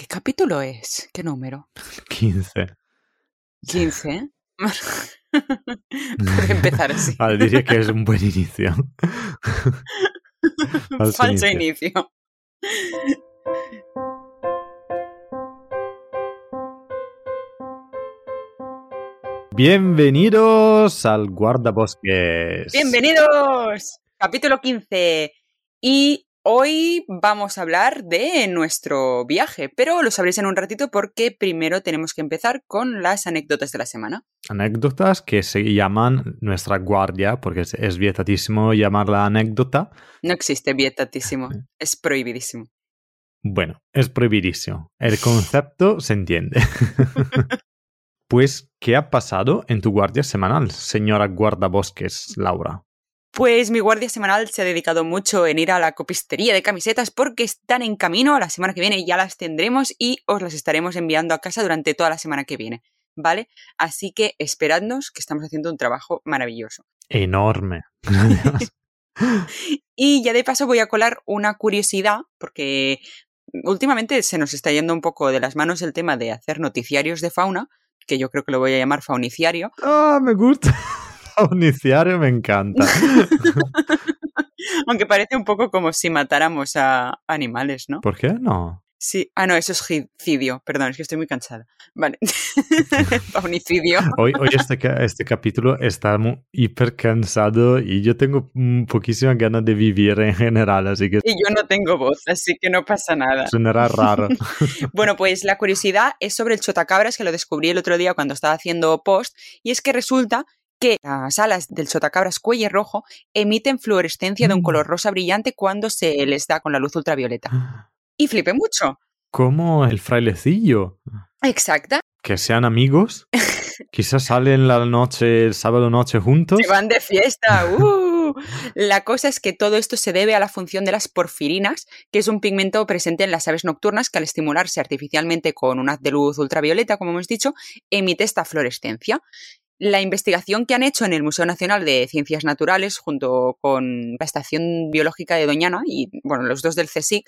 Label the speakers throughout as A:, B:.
A: ¿Qué capítulo es? ¿Qué número?
B: 15.
A: 15. Puede empezar así.
B: Vale, diría que es un buen inicio. Falso
A: Falso
B: inicio.
A: inicio.
B: Bienvenidos al Guardabosques.
A: Bienvenidos. Capítulo 15. Y hoy vamos a hablar de nuestro viaje, pero lo sabréis en un ratito porque primero tenemos que empezar con las anécdotas de la semana.
B: Anécdotas que se llaman nuestra guardia, porque es, es vietadísimo llamarla anécdota.
A: No existe vietatísimo, es prohibidísimo.
B: Bueno, es prohibidísimo. El concepto se entiende. pues, ¿qué ha pasado en tu guardia semanal, señora guardabosques, Laura?
A: Pues mi guardia semanal se ha dedicado mucho en ir a la copistería de camisetas porque están en camino. La semana que viene ya las tendremos y os las estaremos enviando a casa durante toda la semana que viene. ¿Vale? Así que esperadnos que estamos haciendo un trabajo maravilloso.
B: Enorme.
A: Y ya de paso voy a colar una curiosidad porque últimamente se nos está yendo un poco de las manos el tema de hacer noticiarios de fauna, que yo creo que lo voy a llamar fauniciario.
B: ah, me gusta. Uniciario me encanta.
A: Aunque parece un poco como si matáramos a animales, ¿no?
B: ¿Por qué no?
A: Sí, ah, no, eso es gicidio, perdón, es que estoy muy cansada. Vale, faunicidio.
B: Hoy, hoy este, este capítulo está mu- hiper cansado y yo tengo poquísimas ganas de vivir en general, así que
A: Y yo no tengo voz, así que no pasa nada.
B: sonará raro.
A: Bueno, pues la curiosidad es sobre el chotacabras, que lo descubrí el otro día cuando estaba haciendo post, y es que resulta que las alas del chotacabras cuello rojo emiten fluorescencia de un
B: Mm.
A: color rosa brillante cuando se les da con la luz ultravioleta. Y flipé mucho.
B: Como el frailecillo.
A: Exacta.
B: Que sean amigos. Quizás salen la noche, el sábado noche juntos.
A: Se van de fiesta. ¡uh! La cosa es que todo esto se debe a la función de las porfirinas, que es un pigmento presente en las aves nocturnas que al estimularse artificialmente con un haz de luz ultravioleta, como hemos dicho, emite esta fluorescencia. La investigación que han hecho en el Museo Nacional de Ciencias Naturales, junto con la Estación Biológica de Doñana y bueno, los dos del CSIC,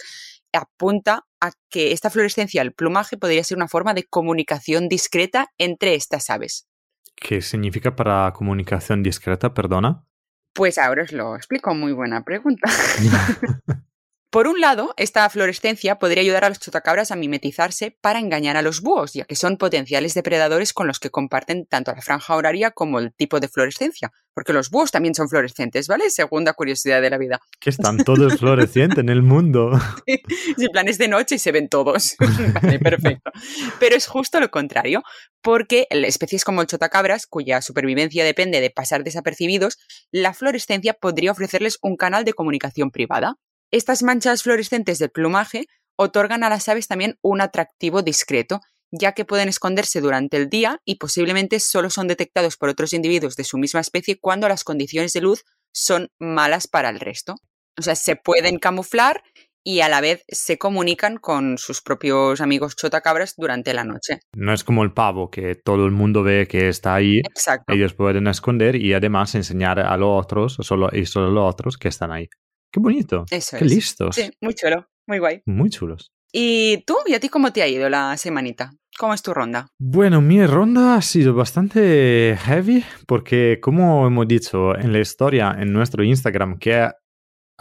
A: apunta a que esta fluorescencia del plumaje podría ser una forma de comunicación discreta entre estas aves.
B: ¿Qué significa para comunicación discreta? Perdona.
A: Pues ahora os lo explico, muy buena pregunta. Por un lado, esta fluorescencia podría ayudar a los chotacabras a mimetizarse para engañar a los búhos, ya que son potenciales depredadores con los que comparten tanto la franja horaria como el tipo de fluorescencia, porque los búhos también son fluorescentes, ¿vale? Segunda curiosidad de la vida.
B: que están todos florecientes en el mundo.
A: Si plan es de noche y se ven todos. vale, perfecto. Pero es justo lo contrario, porque en especies como el chotacabras, cuya supervivencia depende de pasar desapercibidos, la fluorescencia podría ofrecerles un canal de comunicación privada. Estas manchas fluorescentes del plumaje otorgan a las aves también un atractivo discreto, ya que pueden esconderse durante el día y posiblemente solo son detectados por otros individuos de su misma especie cuando las condiciones de luz son malas para el resto. O sea, se pueden camuflar y a la vez se comunican con sus propios amigos chotacabras durante la noche.
B: No es como el pavo, que todo el mundo ve que está ahí.
A: Exacto.
B: Ellos pueden esconder y además enseñar a los otros, solo, y solo a los otros que están ahí. Qué bonito.
A: Eso
B: Qué
A: es.
B: listos.
A: Sí, muy chulo, muy guay.
B: Muy chulos.
A: ¿Y tú? ¿Y a ti cómo te ha ido la semanita? ¿Cómo es tu ronda?
B: Bueno, mi ronda ha sido bastante heavy porque, como hemos dicho en la historia en nuestro Instagram, que ha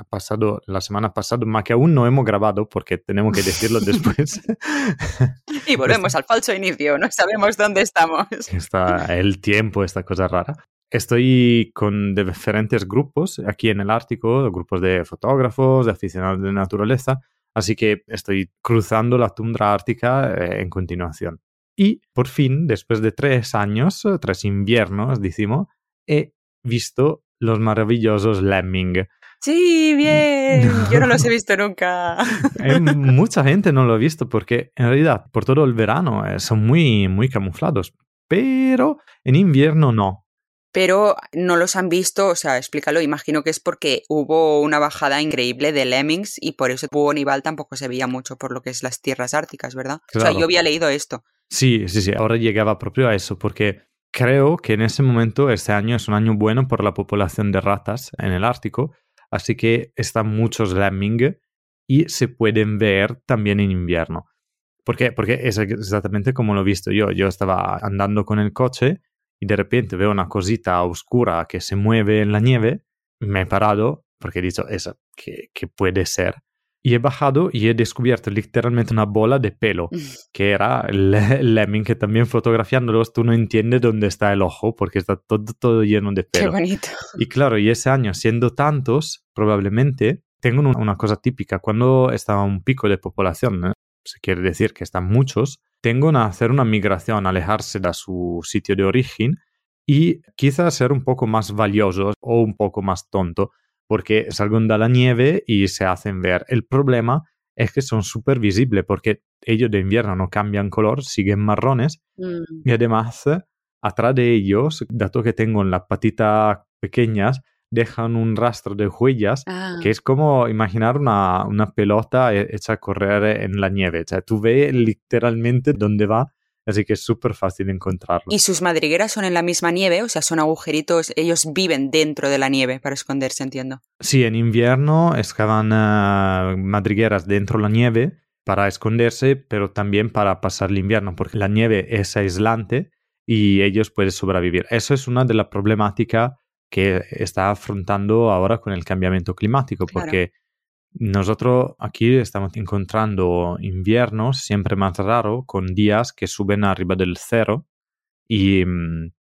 B: pasado la semana pasada, más que aún no hemos grabado porque tenemos que decirlo después.
A: Y volvemos al falso inicio, no sabemos dónde estamos.
B: está el tiempo, esta cosa rara. Estoy con diferentes grupos aquí en el Ártico, grupos de fotógrafos, de aficionados de naturaleza, así que estoy cruzando la tundra ártica eh, en continuación. Y por fin, después de tres años, eh, tres inviernos, decimos, he visto los maravillosos lemming.
A: Sí, bien. Yo no los he visto nunca.
B: Eh, mucha gente no lo ha visto porque en realidad por todo el verano eh, son muy, muy camuflados, pero en invierno no.
A: Pero no los han visto, o sea, explícalo, imagino que es porque hubo una bajada increíble de lemmings y por eso Búho Nival tampoco se veía mucho por lo que es las tierras árticas, ¿verdad? O sea, yo había leído esto.
B: Sí, sí, sí, ahora llegaba proprio a eso, porque creo que en ese momento este año es un año bueno por la población de ratas en el Ártico, así que están muchos lemming y se pueden ver también en invierno. Porque, porque es exactamente como lo he visto yo. Yo estaba andando con el coche y de repente veo una cosita oscura que se mueve en la nieve. Me he parado porque he dicho, ¿eso qué, qué puede ser? Y he bajado y he descubierto literalmente una bola de pelo, que era el, lemming, que también fotografiándolos tú no entiendes dónde está el ojo, porque está todo, todo lleno de pelo.
A: Qué bonito.
B: Y claro, y ese año, siendo tantos, probablemente, tengo una cosa típica, cuando está un pico de población, ¿eh? se quiere decir que están muchos, tengo que hacer una migración, alejarse de su sitio de origen y quizás ser un poco más valioso o un poco más tonto porque salgan de la nieve y se hacen ver. El problema es que son súper visibles porque ellos de invierno no cambian color, siguen marrones
A: Mm.
B: y además atrás de ellos, dato que tengo en las patitas pequeñas, dejan un rastro de huellas
A: Ah.
B: que es como imaginar una, una pelota he- hecha a correr en la nieve. O sea, tú ves literalmente dónde va, así que es súper fácil encontrarlo.
A: Y sus madrigueras son en la misma nieve, o sea, son agujeritos, ellos viven dentro de la nieve para esconderse, entiendo.
B: Sí, en invierno excavan eh, madrigueras dentro de la nieve para esconderse, pero también para pasar el invierno, porque la nieve es aislante y ellos pueden sobrevivir. Eso es una de las problemáticas que está afrontando ahora con el cambiamiento climático,
A: Claro.
B: porque nosotros aquí estamos encontrando inviernos siempre más raros, con días que suben arriba del cero. Y, mm,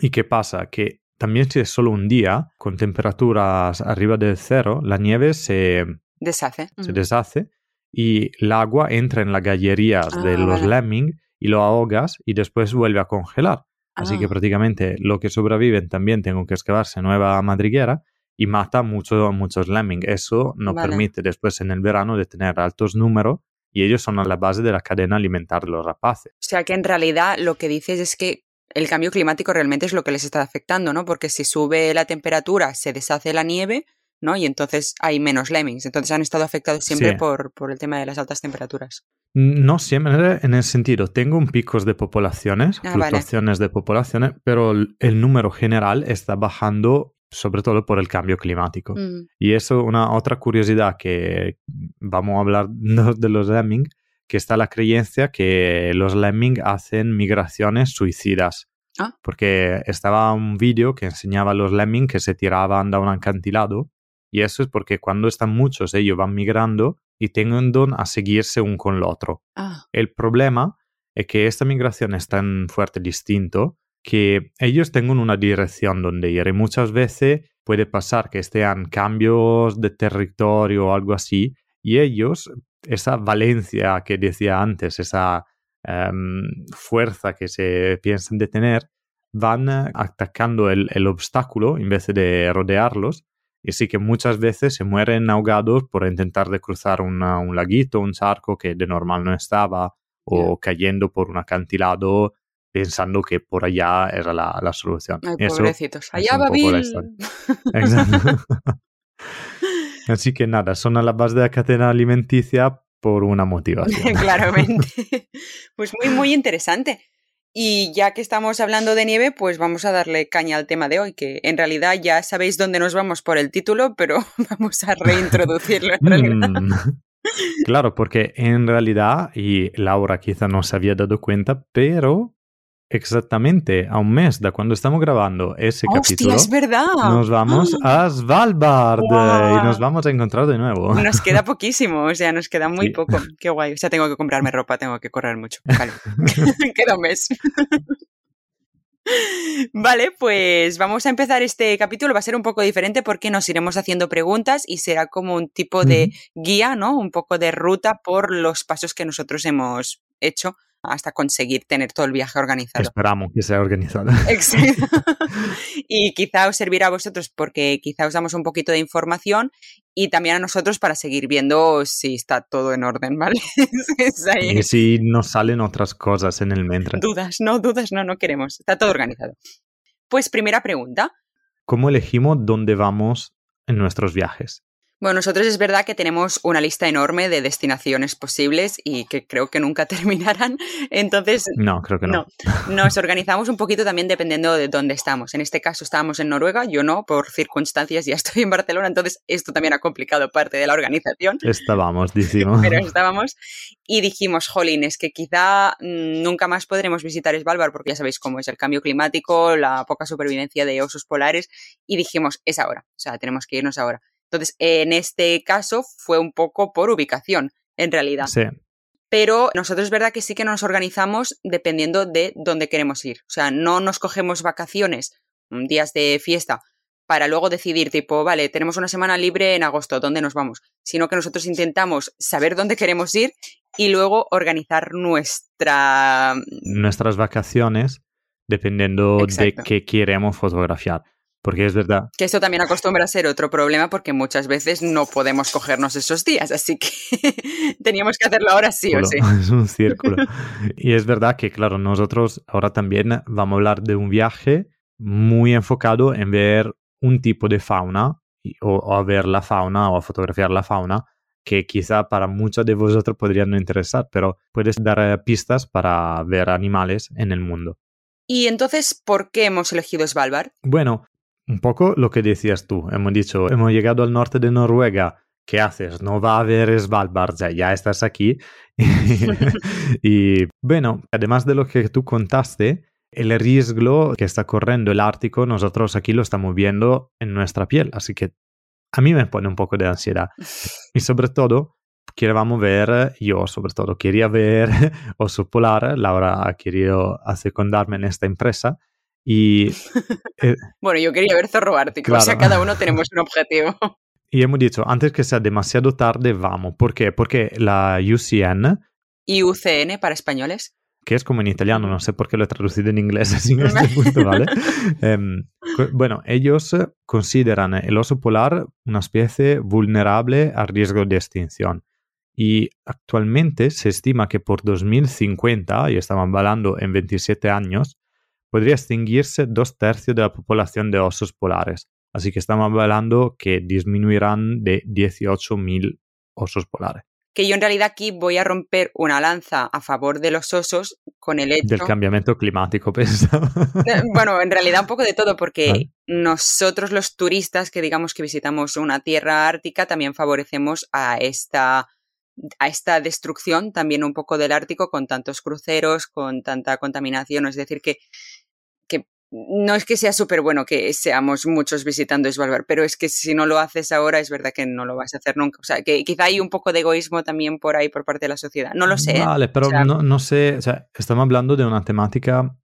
B: ¿y qué pasa? Que también si es solo un día, con temperaturas arriba del cero, la nieve se,
A: Deshace.
B: se
A: Mm.
B: deshace y el agua entra en las gallerías de
A: Ah,
B: los
A: vale.
B: lemming y lo ahogas y después vuelve a congelar. Así que
A: Ah.
B: prácticamente lo que sobreviven también tengo que excavarse nueva madriguera y mata mucho, muchos lemming. Eso nos
A: Vale.
B: permite después en el verano de tener altos números y ellos son a la base de la cadena alimentar de los rapaces.
A: O sea que en realidad lo que dices es que el cambio climático realmente es lo que les está afectando, ¿no? Porque si sube la temperatura, se deshace la nieve, ¿no? Y entonces hay menos lemmings. Entonces han estado afectados siempre
B: Sí.
A: por, por el tema de las altas temperaturas.
B: No siempre en el sentido, tengo un picos de poblaciones,
A: Ah, vale.
B: fluctuaciones de poblaciones, pero el número general está bajando sobre todo por el cambio climático.
A: Mm.
B: Y eso, una otra curiosidad que vamos a hablar de los lemming, que está la creencia que los lemming hacen migraciones suicidas.
A: Ah.
B: Porque estaba un vídeo que enseñaba a los lemming que se tiraban de un acantilado y eso es porque cuando están muchos ellos van migrando y tienden a seguirse un con el otro.
A: Ah,
B: El problema es que esta migración es tan fuerte distinto que ellos tengan una dirección donde ir y muchas veces puede pasar que estén cambios de territorio o algo así y ellos, esa valencia que decía antes, esa em, fuerza que se piensan de tener, van eh, atacando el, el obstáculo en vez de rodearlos y sí que muchas veces se mueren ahogados por intentar de cruzar una- un laguito, un charco que de normal no estaba, o cayendo por un acantilado pensando que por allá era la, la solución.
A: ay,
B: Eso
A: pobrecitos. Allá va Bill.
B: Exacto. Así que nada, son a la base de la cadena alimenticia por una motivación.
A: Claramente. Pues muy, muy interesante. Y ya que estamos hablando de nieve, pues vamos a darle caña al tema de hoy, que en realidad ya sabéis dónde nos vamos por el título, pero vamos a reintroducirlo en realidad.
B: Mm. Claro, porque en realidad, y Laura quizá no se había dado cuenta, pero exactamente a un mes de cuando estamos grabando ese
A: ¡Hostia,
B: capítulo,
A: es verdad!
B: nos vamos a Svalbard y nos vamos a encontrar de nuevo.
A: Nos queda poquísimo, o sea, nos queda muy
B: Sí.
A: poco. Qué guay. O sea, tengo que comprarme ropa, tengo que correr mucho. Vale. queda un mes. Vale, pues vamos a empezar este capítulo. Va a ser un poco diferente porque nos iremos haciendo preguntas y será como un tipo de guía, ¿no? Un poco de ruta por los pasos que nosotros hemos hecho hasta conseguir tener todo el viaje organizado.
B: Esperamos que sea organizado.
A: Exacto. y quizá os servirá a vosotros porque quizá os damos un poquito de información y también a nosotros para seguir viendo si está todo en orden, ¿vale? Es ahí.
B: Y si nos salen otras cosas en el mientras.
A: Dudas, no, dudas, no, no queremos. Está todo organizado. Pues primera pregunta.
B: ¿Cómo elegimos dónde vamos en nuestros viajes?
A: Bueno, nosotros es verdad que tenemos una lista enorme de destinaciones posibles y que creo que nunca terminarán. Entonces,
B: no, creo que no.
A: no. Nos organizamos un poquito también dependiendo de dónde estamos. En este caso estábamos en Noruega, yo no, por circunstancias ya estoy en Barcelona, entonces esto también ha complicado parte de la organización.
B: Estábamos, decimos.
A: Pero estábamos y dijimos, jolín, es que quizá mm, nunca más podremos visitar Svalbard porque ya sabéis cómo es el cambio climático, la poca supervivencia de osos polares y dijimos, es ahora, o sea, tenemos que irnos ahora. Entonces, en este caso fue un poco por ubicación, en realidad.
B: Sí.
A: Pero nosotros es verdad que sí que nos organizamos dependiendo de dónde queremos ir. O sea, no nos cogemos vacaciones, mm, días de fiesta, para luego decidir, tipo, vale, tenemos una semana libre en agosto, ¿dónde nos vamos? Sino que nosotros intentamos saber dónde queremos ir y luego organizar nuestra...
B: Nuestras vacaciones dependiendo
A: Exacto.
B: de qué queremos fotografiar. Porque es verdad.
A: Que esto también acostumbra a ser otro problema porque muchas veces no podemos cogernos esos días, así que teníamos que hacerlo ahora sí o sí.
B: Es un círculo. y es verdad que, claro, nosotros ahora también vamos a hablar de un viaje muy enfocado en ver un tipo de fauna o, o a ver la fauna o a fotografiar la fauna que quizá para muchos de vosotros podrían no interesar, pero puedes dar eh, pistas para ver animales en el mundo.
A: Y entonces, ¿por qué hemos elegido Svalbard?
B: Bueno, un poco lo que decías tú. Hemos dicho, hemos llegado al norte de Noruega. ¿Qué haces? No va a haber Svalbard, ya, ya estás aquí. y bueno, además de lo que tú contaste, el riesgo que está corriendo el Ártico, nosotros aquí lo estamos viendo en nuestra piel. Así que a mí me pone un poco de ansiedad. Y sobre todo, queríamos ver, yo sobre todo quería ver Oso Polar. Laura ha querido secundarme en esta empresa. Y eh,
A: Bueno, yo quería ver Zorro Ártico, o sea,
B: Claro.
A: cada uno tenemos un objetivo.
B: Y hemos dicho, antes que sea demasiado tarde, vamos. ¿Por qué? Porque la UCN,
A: ¿Y UCN para españoles?
B: que es como en italiano, no sé por qué lo he traducido en inglés así en este punto, ¿vale? Cu- bueno, ellos eh, consideran el oso polar una especie vulnerable a riesgo de extinción. Y actualmente se estima que por 2050, y estamos hablando en 27 años, podría extinguirse dos tercios de la población de osos polares. Así que estamos hablando que disminuirán de 18.000 osos polares.
A: Que yo en realidad aquí voy a romper una lanza a favor de los osos con el hecho...
B: Del cambiamiento climático, pensaba.
A: Eh, Bueno, en realidad un poco de todo, porque
B: Vale.
A: nosotros los turistas que digamos que visitamos una tierra ártica también favorecemos a esta a esta destrucción también un poco del Ártico con tantos cruceros, con tanta contaminación, es decir que no es que sea súper bueno que seamos muchos visitando Svalbard, pero es que si no lo haces ahora es verdad que no lo vas a hacer nunca. O sea, que quizá hay un poco de egoísmo también por ahí por parte de la sociedad. No lo sé. ¿eh?
B: Vale, pero
A: O sea-
B: no, no sé, o sea, estamos hablando de una temática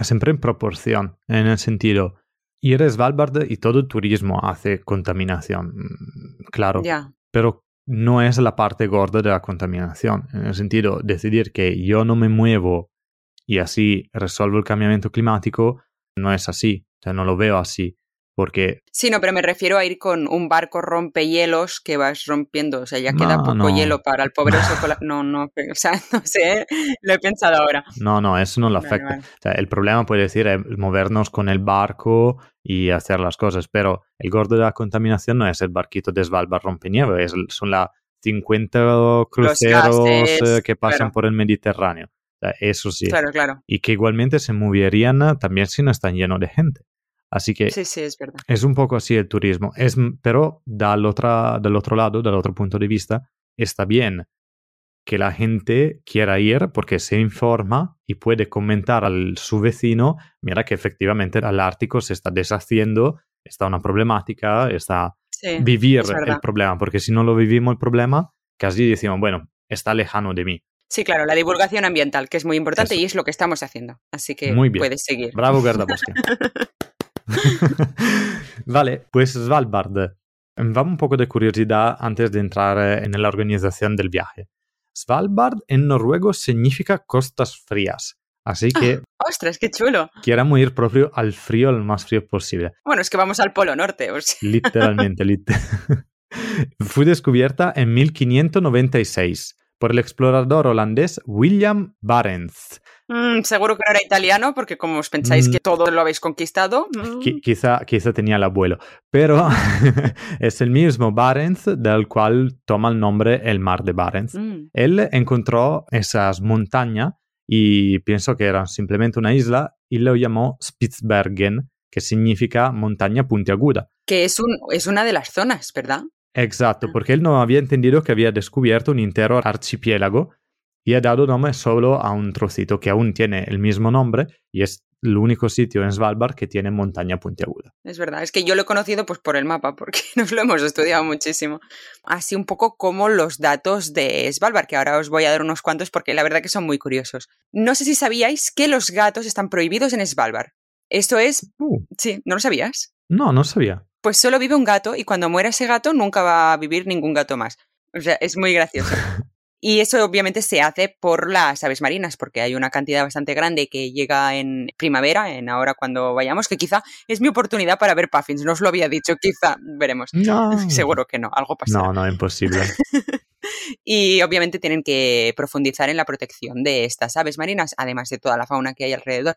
B: siempre en proporción, en el sentido, ir a Svalbard y todo turismo hace contaminación, mm, claro,
A: Ya.
B: pero no es la parte gorda de la contaminación, en el sentido, decidir que yo no me muevo y así resuelvo el cambiamiento climático, no es así, o sea, no lo veo así, porque
A: Sí, no, pero me refiero a ir con un barco rompehielos que vas rompiendo. O sea, ya queda
B: No,
A: poco
B: no.
A: hielo para el pobre polar. No, no, o sea, no sé, lo he pensado ahora.
B: no, no, eso no lo afecta.
A: vale.
B: O sea, el problema puede decir es movernos con el barco y hacer las cosas, pero el gordo de la contaminación no es el barquito de Svalbard rompenieve, son las 50 cruceros
A: gases,
B: eh, que pasan
A: claro.
B: por el Mediterráneo. Eso sí.
A: Claro, claro.
B: Y que igualmente se moverían también si no están llenos de gente. Así que
A: Sí, sí, es verdad.
B: es un poco así el turismo. Es, pero del otro, del otro lado, del otro punto de vista, está bien que la gente quiera ir porque se informa y puede comentar al su vecino, mira que efectivamente el Ártico se está deshaciendo, está una problemática, está
A: Sí.
B: vivir
A: es
B: el problema, porque si no lo vivimos el problema, casi decimos, bueno, está lejano de mí.
A: Sí, claro, la divulgación ambiental, que es muy importante
B: Eso.
A: y es lo que estamos haciendo. Así que
B: Muy bien.
A: puedes seguir.
B: Bravo, Gardaboschi. vale, pues Svalbard. Vamos un poco de curiosidad antes de entrar eh, en la organización del viaje. Svalbard en noruego significa costas frías, así que
A: ¡Ostras, qué chulo!
B: queremos ir proprio al frío, lo más frío posible.
A: Bueno, es que vamos al Polo Norte. o sea,
B: Literalmente. lit- Fue descubierta en 1596 por el explorador holandés William Barents
A: Mm, seguro que no era italiano, porque como os pensáis
B: Mm.
A: que todo lo habéis conquistado. mm,
B: Qui- quizá, quizá tenía el abuelo, pero es el mismo Barents del cual toma el nombre el mar de Barents.
A: mm.
B: Él encontró esas montañas y pienso que eran simplemente una isla y lo llamó Spitzbergen, que significa montaña puntiaguda.
A: Que es, un, es una de las zonas, ¿verdad?
B: Exacto,
A: Ah.
B: porque él no había entendido que había descubierto un entero archipiélago y ha dado nombre solo a un trocito que aún tiene el mismo nombre y es el único sitio en Svalbard que tiene montaña puntiaguda.
A: Es verdad, es que yo lo he conocido pues por el mapa, porque nos lo hemos estudiado muchísimo. Así un poco como los datos de Svalbard, que ahora os voy a dar unos cuantos porque la verdad que son muy curiosos. No sé si sabíais que los gatos están prohibidos en Svalbard. Esto es,
B: Uh,
A: sí, ¿no lo sabías?
B: no, no sabía.
A: Pues solo vive un gato y cuando muera ese gato nunca va a vivir ningún gato más. O sea, es muy gracioso. Y eso obviamente se hace por las aves marinas, porque hay una cantidad bastante grande que llega en primavera, en ahora cuando vayamos, que quizá es mi oportunidad para ver puffins. No os lo había dicho, quizá veremos.
B: No,
A: Seguro que no, algo pasará.
B: no, no, imposible.
A: Y obviamente tienen que profundizar en la protección de estas aves marinas, además de toda la fauna que hay alrededor.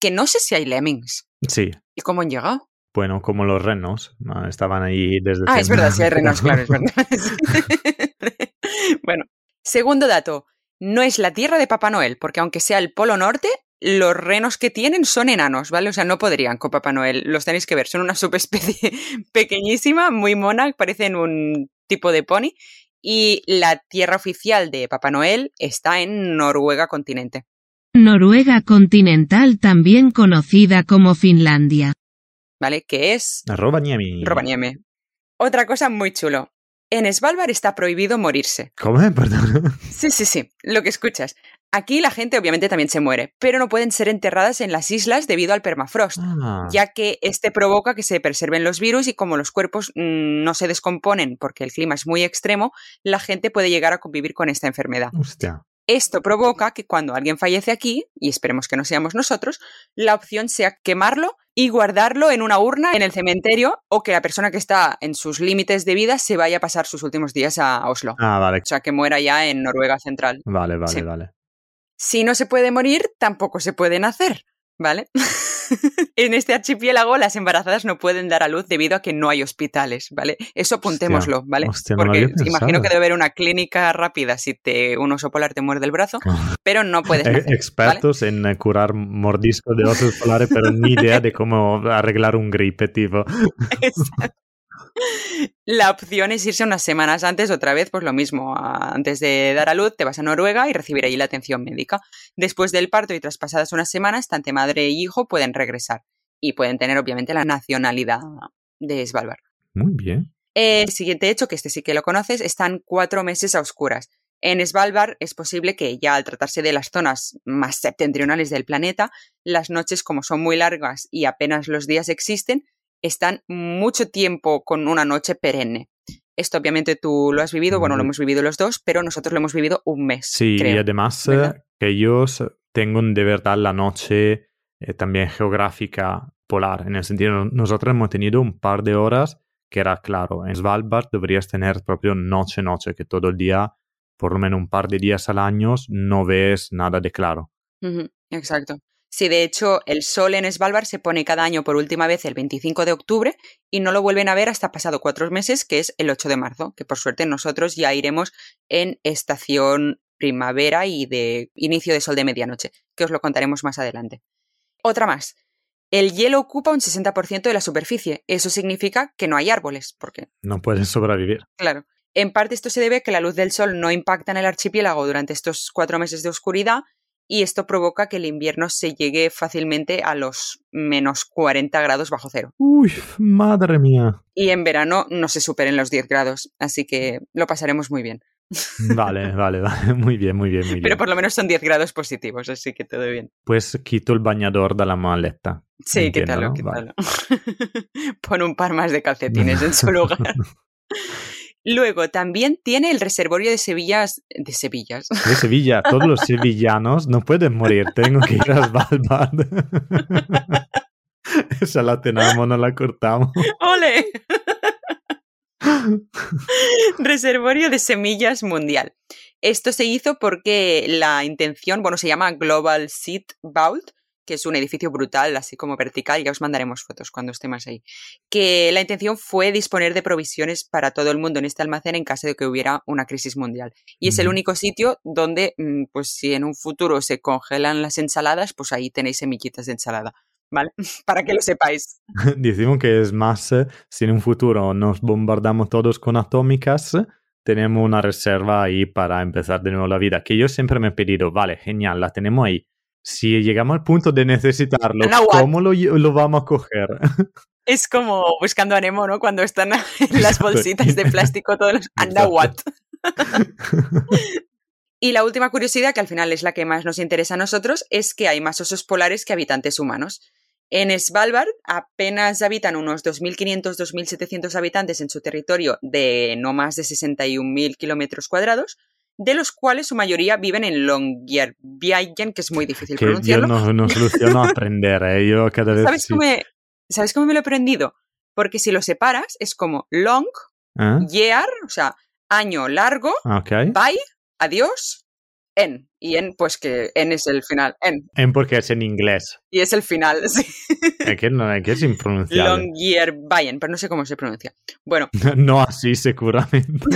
A: Que no sé si hay lemmings.
B: Sí,
A: ¿Y cómo han llegado?
B: Bueno, como los renos, ¿no? estaban ahí desde
A: Ah, es verdad, sí hay renos, claro, es verdad. bueno, segundo dato. No es la tierra de Papá Noel, porque aunque sea el Polo Norte, los renos que tienen son enanos, ¿vale? O sea, no podrían con Papá Noel. Los tenéis que ver. Son una subespecie pequeñísima, muy mona, parecen un tipo de pony. Y la tierra oficial de Papá Noel está en Noruega continente.
C: Noruega continental también conocida como Finlandia.
A: ¿Vale? Que es
B: Rovaniemi.
A: Rovaniemi. Otra cosa muy chulo. En Svalbard está prohibido morirse.
B: ¿Cómo? Perdón.
A: Sí, sí, sí, lo que escuchas. Aquí la gente obviamente también se muere, pero no pueden ser enterradas en las islas debido al permafrost,
B: Ah,
A: ya que este provoca que se preserven los virus y como los cuerpos mm, no se descomponen porque el clima es muy extremo, la gente puede llegar a convivir con esta enfermedad.
B: hostia.
A: Esto provoca que cuando alguien fallece aquí, y esperemos que no seamos nosotros, la opción sea quemarlo y guardarlo en una urna en el cementerio o que la persona que está en sus límites de vida se vaya a pasar sus últimos días a Oslo.
B: Ah, vale,
A: O sea, que muera ya en Noruega Central.
B: vale, vale,
A: Sí.
B: vale.
A: Si no se puede morir, tampoco se puede nacer, ¿vale? en este archipiélago las embarazadas no pueden dar a luz debido a que no hay hospitales, ¿vale? Eso apuntémoslo, ¿vale?
B: hostia, no lo
A: Porque imagino que debe haber una clínica rápida si te, un oso polar te muerde el brazo, pero no puedes
B: Eh,
A: nacer, ¿vale?
B: Expertos en eh, curar mordiscos de osos polares, pero ni idea de cómo arreglar un gripe, tipo.
A: Exacto. La opción es irse unas semanas antes, otra vez, pues lo mismo. Antes de dar a luz, te vas a Noruega y recibir allí la atención médica. Después del parto y traspasadas unas semanas, tanto madre y hijo pueden regresar. Y pueden tener, obviamente, la nacionalidad de Svalbard.
B: Muy bien.
A: El siguiente hecho, que este sí que lo conoces, están cuatro meses a oscuras. En Svalbard es posible que ya al tratarse de las zonas más septentrionales del planeta, las noches como son muy largas y apenas los días existen, están mucho tiempo con una noche perenne. Esto obviamente tú lo has vivido, bueno, lo hemos vivido los dos, pero nosotros lo hemos vivido un mes.
B: Sí, y
A: creo.
B: además
A: ¿verdad?
B: que ellos tengan de verdad la noche eh, también geográfica polar. En el sentido, nosotros hemos tenido un par de horas que era claro, en Svalbard deberías tener propio noche-noche, que todo el día, por lo menos un par de días al año, no ves nada de claro.
A: Exacto. Sí, de hecho, el sol en Svalbard se pone cada año por última vez el 25 de octubre y no lo vuelven a ver hasta pasado cuatro meses, que es el 8 de marzo, que por suerte nosotros ya iremos en estación primavera y de inicio de sol de medianoche, que os lo contaremos más adelante. Otra más. El hielo ocupa un 60% de la superficie. Eso significa que no hay árboles, porque
B: No puedes sobrevivir.
A: Claro. En parte esto se debe a que la luz del sol no impacta en el archipiélago durante estos cuatro meses de oscuridad y esto provoca que el invierno se llegue fácilmente a los menos 40 grados bajo cero.
B: Uy, madre mía.
A: Y en verano no se superen los 10 grados, así que lo pasaremos muy bien.
B: Vale, vale, vale. Muy bien, muy bien, muy bien.
A: Pero por lo menos son 10 grados positivos, así que todo bien.
B: Pues quito el bañador de la maleta.
A: Sí,
B: Entiendo,
A: quítalo,
B: ¿no? Vale.
A: quítalo. Pon un par más de calcetines en su lugar. Luego, también tiene el reservorio de Sevillas. De Sevillas.
B: De Sevilla, todos los sevillanos no pueden morir, tengo que ir a Svalbard. Esa la tenemos, no la cortamos.
A: ¡Ole! Reservorio de semillas mundial. Esto se hizo porque la intención, bueno, se llama Global Seed Vault, que es un edificio brutal, así como vertical, ya os mandaremos fotos cuando estemos ahí. Que la intención fue disponer de provisiones para todo el mundo en este almacén en caso de que hubiera una crisis mundial. Y es el único sitio donde, mm, pues si en un futuro se congelan las ensaladas, pues ahí tenéis semillitas de ensalada. ¿Vale? Para que lo sepáis.
B: Decimos que es más, eh, si en un futuro nos bombardamos todos con atómicas, tenemos una reserva ahí para empezar de nuevo la vida. Que yo siempre me he pedido, vale, genial, la tenemos ahí si llegamos al punto de necesitarlo, ¿cómo lo, lo, vamos a coger?
A: Es como buscando a Nemo, ¿no? Cuando están en las bolsitas de plástico todos los... Anda, what? y la última curiosidad, que al final es la que más nos interesa a nosotros, es que hay más osos polares que habitantes humanos. En Svalbard apenas habitan unos 2.500-2.700 habitantes en su territorio de no más de 61.000 kilómetros cuadrados, de los cuales su mayoría viven en Longyearbyen, que es muy difícil
B: que
A: pronunciarlo.
B: Yo no, soluciono aprender, ¿eh? Yo cada vez...
A: ¿Sabes, cómo me, ¿Sabes cómo me lo he aprendido? Porque si lo separas, es como long, ¿Eh? year, o sea, año largo, bye, adiós, en. Y en, pues que en es el final. En.
B: En porque es en inglés.
A: Y es el final, sí.
B: Es que, no, es que es impronunciable.
A: Longyearbyen, pero no sé cómo se pronuncia. Bueno.
B: no así, seguramente.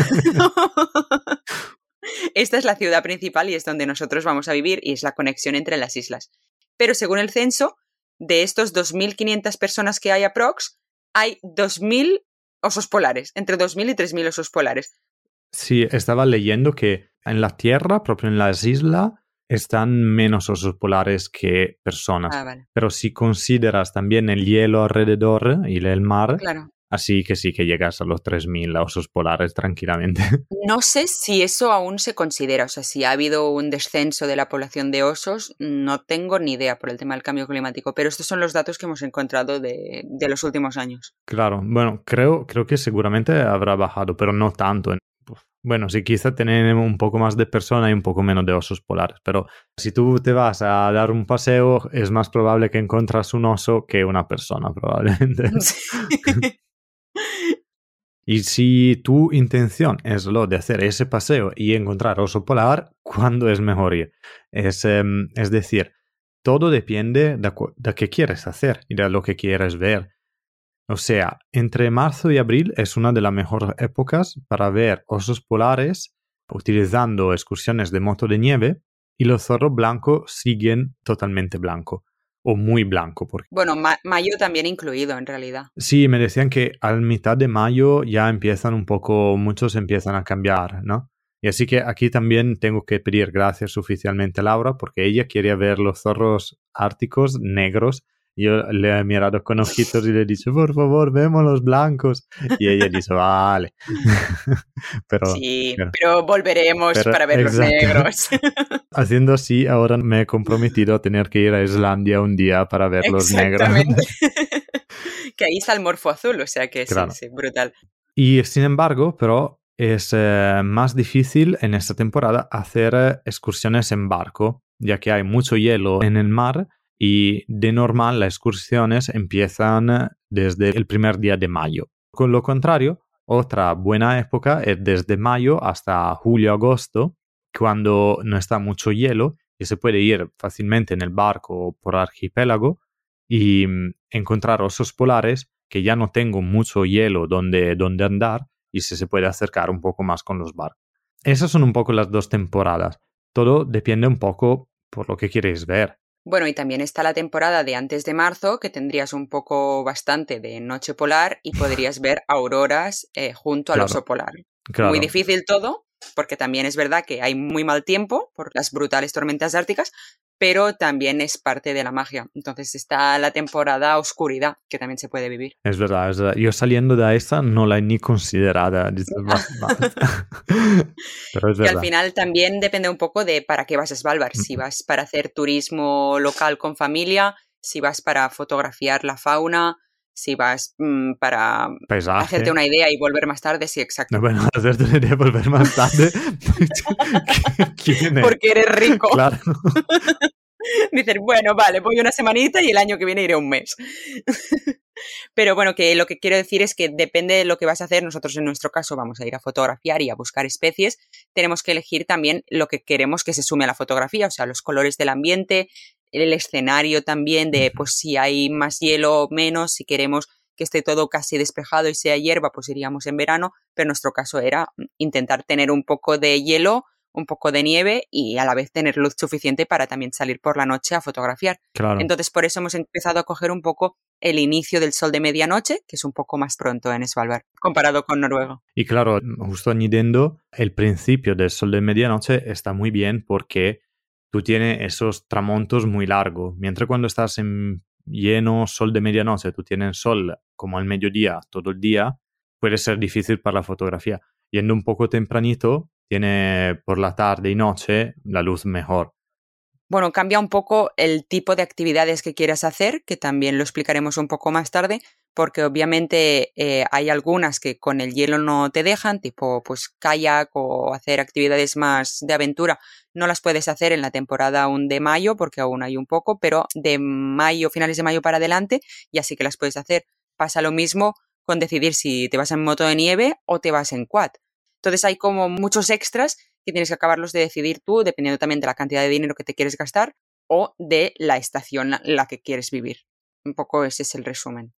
A: Esta es la ciudad principal y es donde nosotros vamos a vivir y es la conexión entre las islas. Pero según el censo, de estos 2.500 personas que hay aprox, hay 2.000 osos polares, entre 2.000 y 3.000 osos polares.
B: Sí, estaba leyendo que en la Tierra, propio en las islas, están menos osos polares que personas.
A: Ah,
B: Pero si consideras también el hielo alrededor y el mar,
A: claro.
B: Así que sí que llegas a los 3.000 osos polares tranquilamente.
A: No sé si eso aún se considera, o sea, si ha habido un descenso de la población de osos, no tengo ni idea por el tema del cambio climático, pero estos son los datos que hemos encontrado de, de los últimos años.
B: Claro, bueno, creo, creo que seguramente habrá bajado, pero no tanto. Bueno, sí, quizá tenemos un poco más de personas y un poco menos de osos polares, pero si tú te vas a dar un paseo, es más probable que encuentras un oso que una persona, probablemente. Sí. Y si tu intención es lo de hacer ese paseo y encontrar oso polar, ¿cuándo es mejor ir? Es, em, es decir, todo depende de, de qué quieres hacer y de lo que quieres ver. O sea, entre marzo y abril es una de las mejores épocas para ver osos polares utilizando excursiones de moto de nieve y los zorros blancos siguen totalmente blancos o muy blanco. Porque...
A: Bueno, mayo también incluido en realidad.
B: Sí, me decían que a mitad de mayo ya empiezan un poco, muchos empiezan a cambiar, ¿no? Y así que aquí también tengo que pedir gracias oficialmente a Laura porque ella quería ver los zorros árticos negros yo le he mirado con ojitos y le he dicho, por favor, vemos los blancos. Y ella dice, vale.
A: pero, sí, pero, volveremos para ver los negros.
B: Haciendo así, ahora me he comprometido a tener que ir a Islandia un día para ver los negros.
A: que ahí está el morfo azul, o sea que sí, sí, brutal.
B: Y sin embargo, pero es eh, más difícil en esta temporada hacer eh, excursiones en barco, ya que hay mucho hielo en el mar y de normal las excursiones empiezan desde el primer día de mayo. Con lo contrario, otra buena época es desde mayo hasta julio-agosto, cuando no está mucho hielo y se puede ir fácilmente en el barco por archipiélago y mm, encontrar osos polares que ya no tengo mucho hielo donde, donde andar y se, se puede acercar un poco más con los barcos. Esas son un poco las dos temporadas. Todo depende un poco por lo que queréis ver.
A: Bueno, y también está la temporada de antes de marzo, que tendrías un poco bastante de noche polar y podrías ver auroras eh, junto al oso polar. Muy difícil todo, porque también es verdad que hay muy mal tiempo por las brutales tormentas árticas, pero también es parte de la magia. Entonces está la temporada oscuridad que también se puede vivir.
B: Es verdad, es verdad. Yo saliendo de esta no la he ni considerada. pero es verdad.
A: Que al final también depende un poco de para qué vas a Svalbard. Si vas para hacer turismo local con familia, si vas para fotografiar la fauna, si vas mm, para hacerte una idea y volver más tarde, sí, exacto.
B: bueno, hacerte una idea y volver más tarde.
A: Porque eres rico.
B: Claro.
A: Dices, bueno, vale, voy una semanita y el año que viene iré un mes. Pero bueno, que lo que quiero decir es que depende de lo que vas a hacer. Nosotros en nuestro caso vamos a ir a fotografiar y a buscar especies. Tenemos que elegir también lo que queremos que se sume a la fotografía, o sea, los colores del ambiente, el escenario también de pues si hay más hielo o menos, si queremos que esté todo casi despejado y sea hierba, pues iríamos en verano, pero nuestro caso era intentar tener un poco de hielo, un poco de nieve y a la vez tener luz suficiente para también salir por la noche a fotografiar. Entonces, por eso hemos empezado a coger un poco el inicio del sol de medianoche, que es un poco más pronto en Svalbard, comparado con Noruega.
B: Y claro, justo añadiendo, el principio del sol de medianoche está muy bien porque tú tienes esos tramontos muy largos, mientras cuando estás en lleno sol de medianoche, tú tienes sol como al mediodía todo el día, puede ser difícil para la fotografía. Yendo un poco tempranito, tiene por la tarde y noche la luz mejor.
A: Bueno, cambia un poco el tipo de actividades que quieras hacer, que también lo explicaremos un poco más tarde, porque obviamente eh, hay algunas que con el hielo no te dejan, tipo pues kayak o hacer actividades más de aventura, no las puedes hacer en la temporada aún de mayo, porque aún hay un poco, pero de mayo, finales de mayo para adelante, ya sí que las puedes hacer. Pasa lo mismo con decidir si te vas en moto de nieve o te vas en quad. Entonces hay como muchos extras que tienes que acabarlos de decidir tú, dependiendo también de la cantidad de dinero que te quieres gastar o de la estación en la que quieres vivir. Un poco ese es el resumen.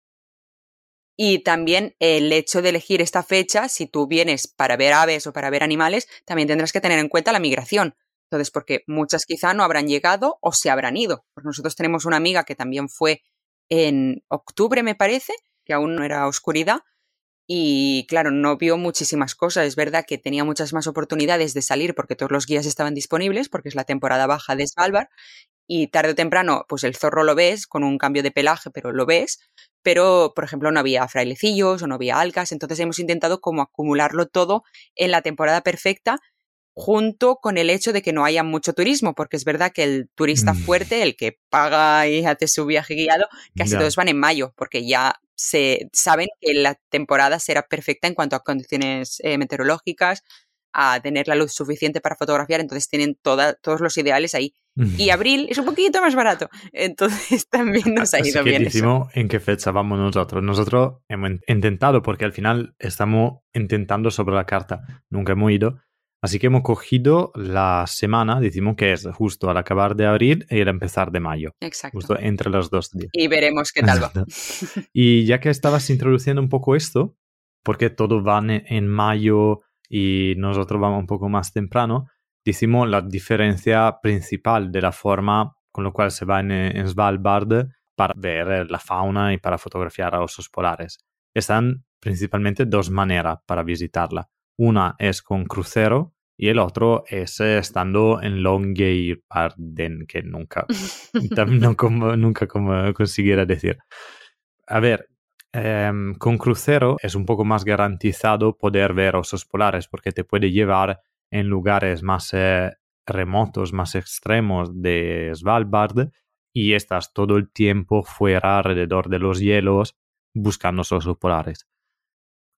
A: Y también el hecho de elegir esta fecha, si tú vienes para ver aves o para ver animales, también tendrás que tener en cuenta la migración. Entonces, porque muchas quizá no habrán llegado o se habrán ido. Pues nosotros tenemos una amiga que también fue en octubre, me parece, que aún no era oscuridad, y claro, no vio muchísimas cosas. Es verdad que tenía muchas más oportunidades de salir porque todos los guías estaban disponibles, porque es la temporada baja de Svalbard. Y tarde o temprano, pues el zorro lo ves con un cambio de pelaje, pero lo ves. Pero, por ejemplo, no había frailecillos o no había algas. Entonces hemos intentado como acumularlo todo en la temporada perfecta junto con el hecho de que no haya mucho turismo, porque es verdad que el turista mm. fuerte, el que paga y hace su viaje guiado, casi todos van en mayo, porque ya se saben que la temporada será perfecta en cuanto a condiciones eh, meteorológicas, a tener la luz suficiente para fotografiar, entonces tienen todos los ideales ahí. Y abril es un poquito más barato, entonces también nos ha ido bien.
B: Eso. en qué fecha vamos nosotros. Nosotros hemos intentado, porque al final estamos intentando sobre la carta, nunca hemos ido, Así que hemos cogido la semana, decimos que es justo al acabar de abril y el empezar de mayo.
A: Exacto.
B: Justo entre los dos días.
A: Y veremos qué tal va.
B: y ya que estabas introduciendo un poco esto, porque todo va en mayo y nosotros vamos un poco más temprano, decimos la diferencia principal de la forma con la cual se va en, en Svalbard para ver la fauna y para fotografiar a osos polares. Están principalmente dos maneras para visitarla. Una es con crucero y el otro es eh, estando en Longyearbyen, que nunca, no como, nunca como consiguiera decir. A ver, em, con crucero es un poco más garantizado poder ver osos polares porque te puede llevar en lugares más eh, remotos, más extremos de Svalbard y estás todo el tiempo fuera alrededor de los hielos buscando osos polares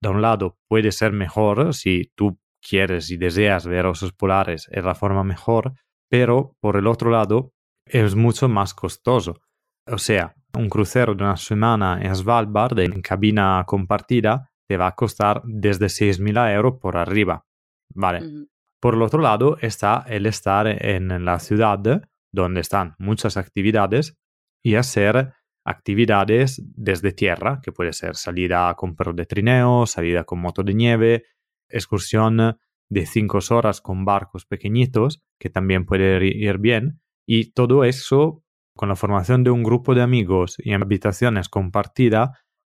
B: de un lado puede ser mejor si tú quieres y deseas ver osos polares, es la forma mejor, pero por el otro lado es mucho más costoso. O sea, un crucero de una semana en Svalbard en cabina compartida te va a costar desde 6.000 euros por arriba. Vale. Por el otro lado está el estar en la ciudad donde están muchas actividades y hacer actividades desde tierra, que puede ser salida con perro de trineo, salida con moto de nieve, excursión de cinco horas con barcos pequeñitos, que también puede ir bien, y todo eso con la formación de un grupo de amigos y en habitaciones compartidas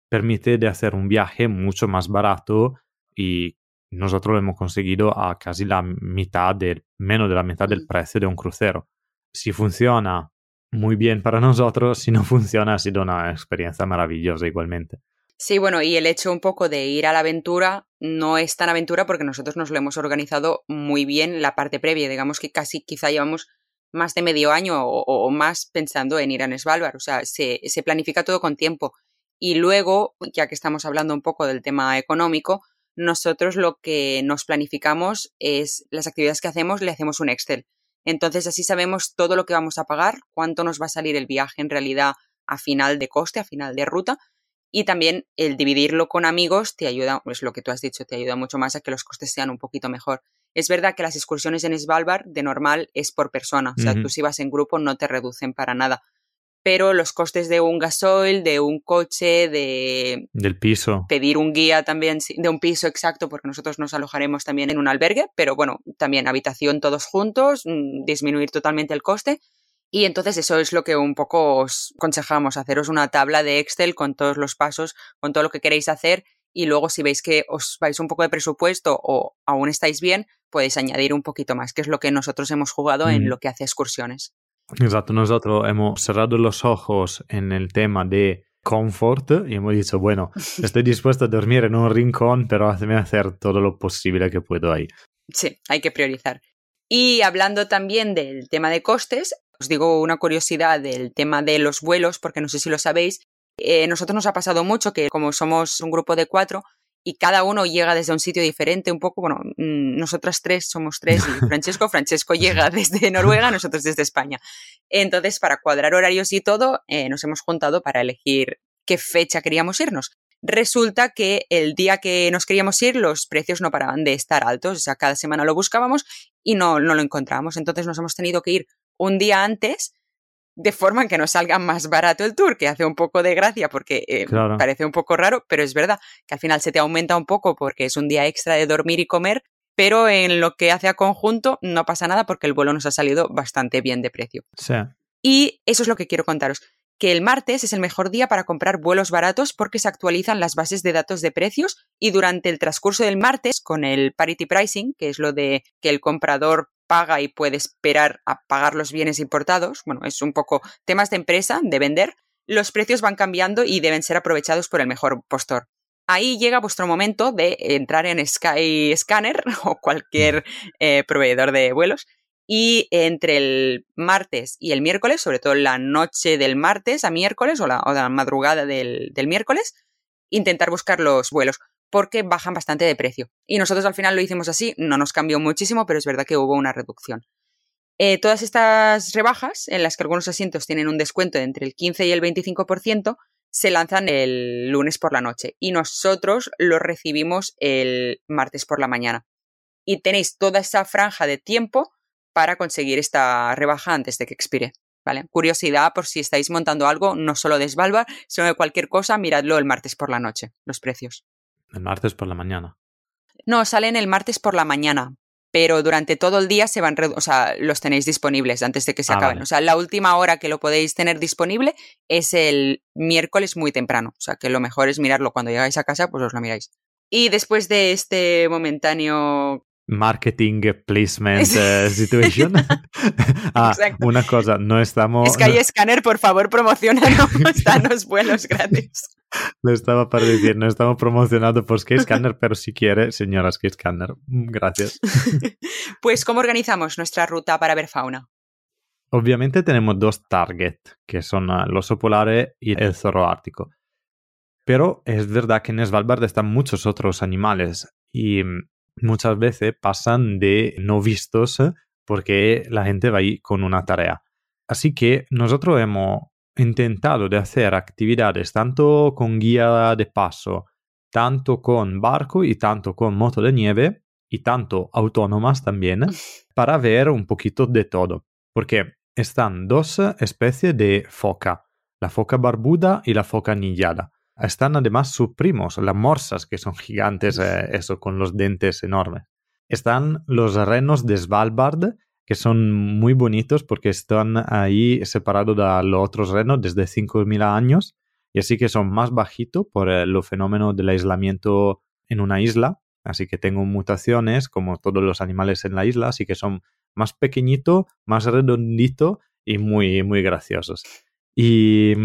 B: permite de hacer un viaje mucho más barato y nosotros lo hemos conseguido a casi la mitad del, menos de la mitad del precio de un crucero. Si funciona muy bien para nosotros, si no funciona ha sido una experiencia maravillosa igualmente.
A: Sí, bueno, y el hecho un poco de ir a la aventura no es tan aventura porque nosotros nos lo hemos organizado muy bien la parte previa. Digamos que casi quizá llevamos más de medio año o, más pensando en ir a Svalbard. O sea, se, se planifica todo con tiempo. Y luego, ya que estamos hablando un poco del tema económico, nosotros lo que nos planificamos es las actividades que hacemos, le hacemos un Excel. Entonces así sabemos todo lo que vamos a pagar, cuánto nos va a salir el viaje en realidad a final de coste, a final de ruta Y también el dividirlo con amigos te ayuda, pues lo que tú has dicho, te ayuda mucho más a que los costes sean un poquito mejor. Es verdad que las excursiones en Svalbard de normal es por persona, o sea, tú si vas en grupo no te reducen para nada. Pero los costes de un gasoil, de un coche, de
B: Del piso.
A: pedir un guía también de un piso exacto, porque nosotros nos alojaremos también en un albergue, pero bueno, también habitación todos juntos, mm, disminuir totalmente el coste. Y entonces eso es lo que un poco os aconsejamos, haceros una tabla de Excel con todos los pasos, con todo lo que queréis hacer y luego si veis que os vais un poco de presupuesto o aún estáis bien, podéis añadir un poquito más, que es lo que nosotros hemos jugado en
B: Mm.
A: lo que hace excursiones.
B: Exacto, nosotros hemos cerrado los ojos en el tema de comfort y hemos dicho, bueno, estoy dispuesto a dormir en un rincón, pero hazme hacer todo lo posible que puedo ahí.
A: Sí, hay que priorizar. Y hablando también del tema de costes, os digo una curiosidad del tema de los vuelos, porque no sé si lo sabéis. Eh, nosotros nos ha pasado mucho que como somos un grupo de cuatro y cada uno llega desde un sitio diferente, un poco, bueno, mm, nosotras tres somos tres y Francesco, Francesco llega desde Noruega, nosotros desde España. Entonces, para cuadrar horarios y todo, eh, nos hemos juntado para elegir qué fecha queríamos irnos. Resulta que el día que nos queríamos ir, los precios no paraban de estar altos, o sea, cada semana lo buscábamos y no, no lo encontrábamos. Entonces nos hemos tenido que ir un día antes de forma en que nos salga más barato el tour, que hace un poco de gracia porque eh,
B: Claro.
A: parece un poco raro, pero es verdad que al final se te aumenta un poco porque es un día extra de dormir y comer, pero en lo que hace a conjunto no pasa nada porque el vuelo nos ha salido bastante bien de precio.
B: Sí.
A: Y eso es lo que quiero contaros, que el martes es el mejor día para comprar vuelos baratos porque se actualizan las bases de datos de precios y durante el transcurso del martes, con el parity pricing, que es lo de que el comprador paga y puede esperar a pagar los bienes importados, bueno, es un poco temas de empresa, de vender, los precios van cambiando y deben ser aprovechados por el mejor postor. Ahí llega vuestro momento de entrar en Sky Scanner o cualquier eh, proveedor de vuelos y entre el martes y el miércoles, sobre todo la noche del martes a miércoles o la, madrugada del miércoles, intentar buscar los vuelos porque bajan bastante de precio. Y nosotros al final lo hicimos así, no nos cambió muchísimo, pero es verdad que hubo una reducción. Eh, todas estas rebajas, en las que algunos asientos tienen un descuento de entre el 15 y el 25%, se lanzan el lunes por la noche y nosotros los recibimos el martes por la mañana. Y tenéis toda esa franja de tiempo para conseguir esta rebaja antes de que expire. ¿Vale? Curiosidad por si estáis montando algo, no solo de Svalbard, sino de cualquier cosa, miradlo el martes por la noche, los precios.
B: El martes por la mañana.
A: No, salen el martes por la mañana, pero durante todo el día se van, o sea, los tenéis disponibles antes de que se
B: Ah,
A: acaben.
B: vale.
A: O sea, la última hora que lo podéis tener disponible es el miércoles muy temprano. O sea, que lo mejor es mirarlo cuando llegáis a casa, pues os lo miráis. Y después de este momentáneo
B: Marketing placement eh, situation. ah,
A: Exacto.
B: una cosa, no estamos.
A: Sky Scanner, por favor, promocionanos, danos vuelos gratis.
B: Lo estaba para decir, no estamos promocionados por Skyscanner, pero si quiere, señora Skyscanner, mm, gracias.
A: Pues, ¿cómo organizamos nuestra ruta para ver fauna?
B: Obviamente tenemos dos targets, que son ah, el oso polar y el zorro ártico. Pero es verdad que en Svalbard están muchos otros animales y mm, muchas veces pasan de no vistos eh, porque la gente va ahí con una tarea. Así que nosotros hemos intentado de hacer actividades tanto con guía de paso, tanto con barco y tanto con moto de nieve y tanto autónomas también para ver un poquito de todo. Porque están dos especies de foca, la foca barbuda y la foca anillada. Están además sus primos, las morsas, que son gigantes, eh, eso, con los dientes enormes. Están los renos de Svalbard, que son muy bonitos porque están ahí separados de los otros renos desde 5.000 años y así que son más bajitos por el fenómeno del aislamiento en una isla. Así que tengo mutaciones como todos los animales en la isla, así que son más pequeñitos, más redonditos y muy, muy graciosos. Y